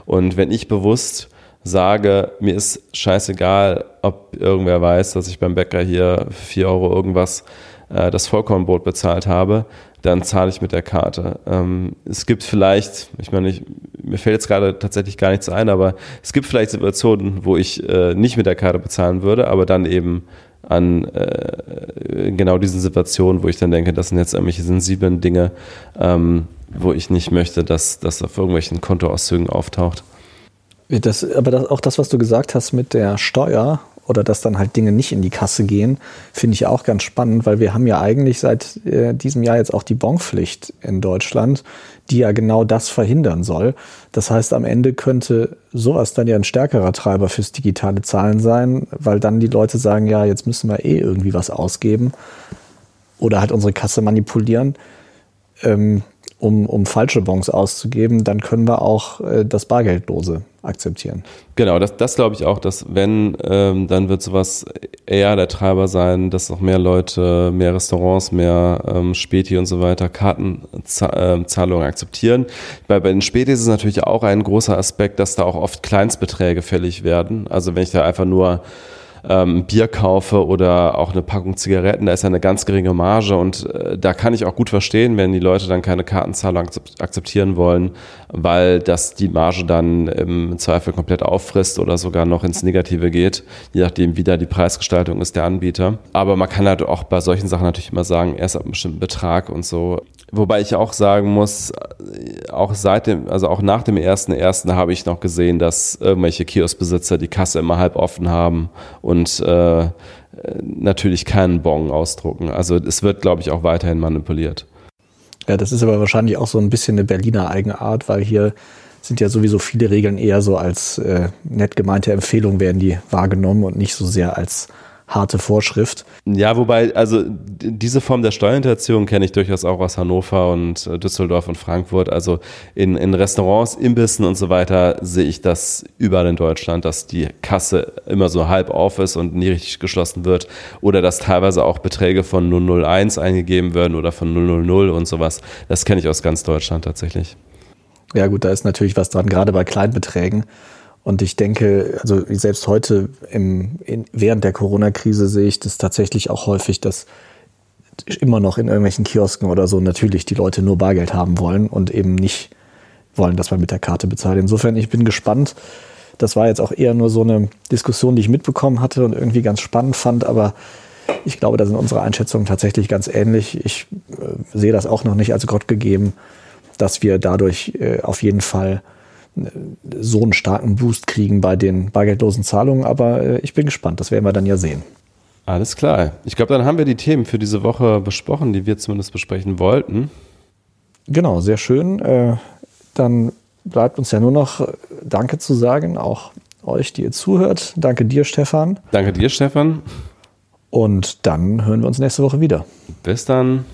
Und wenn ich bewusst sage, mir ist scheißegal, ob irgendwer weiß, dass ich beim Bäcker hier vier Euro irgendwas äh, das Vollkornbrot bezahlt habe, dann zahle ich mit der Karte. Ähm, es gibt vielleicht, ich meine, ich, mir fällt jetzt gerade tatsächlich gar nichts ein, aber es gibt vielleicht Situationen, wo ich äh, nicht mit der Karte bezahlen würde, aber dann eben an äh, genau diesen Situationen, wo ich dann denke, das sind jetzt irgendwelche sensiblen Dinge, ähm, wo ich nicht möchte, dass das auf irgendwelchen Kontoauszügen auftaucht. Das, aber das, auch das, was du gesagt hast mit der Steuer oder dass dann halt Dinge nicht in die Kasse gehen, finde ich auch ganz spannend, weil wir haben ja eigentlich seit äh, diesem Jahr jetzt auch die Bonpflicht in Deutschland, die ja genau das verhindern soll. Das heißt, am Ende könnte sowas dann ja ein stärkerer Treiber fürs digitale Zahlen sein, weil dann die Leute sagen, ja, jetzt müssen wir eh irgendwie was ausgeben oder halt unsere Kasse manipulieren. Ähm, um, um falsche Bons auszugeben, dann können wir auch äh, das Bargeldlose akzeptieren. Genau, das, das glaube ich auch, dass wenn, ähm, dann wird sowas eher der Treiber sein, dass auch mehr Leute, mehr Restaurants, mehr ähm, Späti und so weiter Kartenzahlungen ähm, akzeptieren. Bei, bei den Spätis ist es natürlich auch ein großer Aspekt, dass da auch oft Kleinstbeträge fällig werden. Also wenn ich da einfach nur ähm, Bier kaufe oder auch eine Packung Zigaretten, da ist ja eine ganz geringe Marge und äh, da kann ich auch gut verstehen, wenn die Leute dann keine Kartenzahlung akzeptieren wollen, weil das die Marge dann im Zweifel komplett auffrisst oder sogar noch ins Negative geht, je nachdem, wie da die Preisgestaltung ist der Anbieter. Aber man kann halt auch bei solchen Sachen natürlich immer sagen, erst ab einem bestimmten Betrag und so. Wobei ich auch sagen muss, auch seit dem, also auch nach dem ersten ersten habe ich noch gesehen, dass irgendwelche Kioskbesitzer die Kasse immer halb offen haben und äh, natürlich keinen Bon ausdrucken. Also es wird, glaube ich, auch weiterhin manipuliert. Ja, das ist aber wahrscheinlich auch so ein bisschen eine Berliner Eigenart, weil hier sind ja sowieso viele Regeln eher so als äh, nett gemeinte Empfehlung werden die wahrgenommen und nicht so sehr als harte Vorschrift. Ja, wobei, also diese Form der Steuerhinterziehung kenne ich durchaus auch aus Hannover und äh, Düsseldorf und Frankfurt. Also in, in Restaurants, Imbissen und so weiter sehe ich das überall in Deutschland, dass die Kasse immer so halb auf ist und nie richtig geschlossen wird oder dass teilweise auch Beträge von 001 eingegeben werden oder von 000 und sowas. Das kenne ich aus ganz Deutschland tatsächlich. Ja gut, da ist natürlich was dran, gerade bei Kleinbeträgen. Und ich denke, also selbst heute im, in, während der Corona-Krise sehe ich das tatsächlich auch häufig, dass immer noch in irgendwelchen Kiosken oder so natürlich die Leute nur Bargeld haben wollen und eben nicht wollen, dass man mit der Karte bezahlt. Insofern, ich bin gespannt. Das war jetzt auch eher nur so eine Diskussion, die ich mitbekommen hatte und irgendwie ganz spannend fand, aber ich glaube, da sind unsere Einschätzungen tatsächlich ganz ähnlich. Ich äh, sehe das auch noch nicht als Gott gegeben, dass wir dadurch äh, auf jeden Fall so einen starken Boost kriegen bei den bargeldlosen Zahlungen, aber äh, ich bin gespannt, das werden wir dann ja sehen. Alles klar. Ich glaube, dann haben wir die Themen für diese Woche besprochen, die wir zumindest besprechen wollten. Genau, sehr schön. Äh, dann bleibt uns ja nur noch äh, Danke zu sagen, auch euch, die ihr zuhört. Danke dir, Stefan. Danke dir, Stefan. Und dann hören wir uns nächste Woche wieder. Bis dann.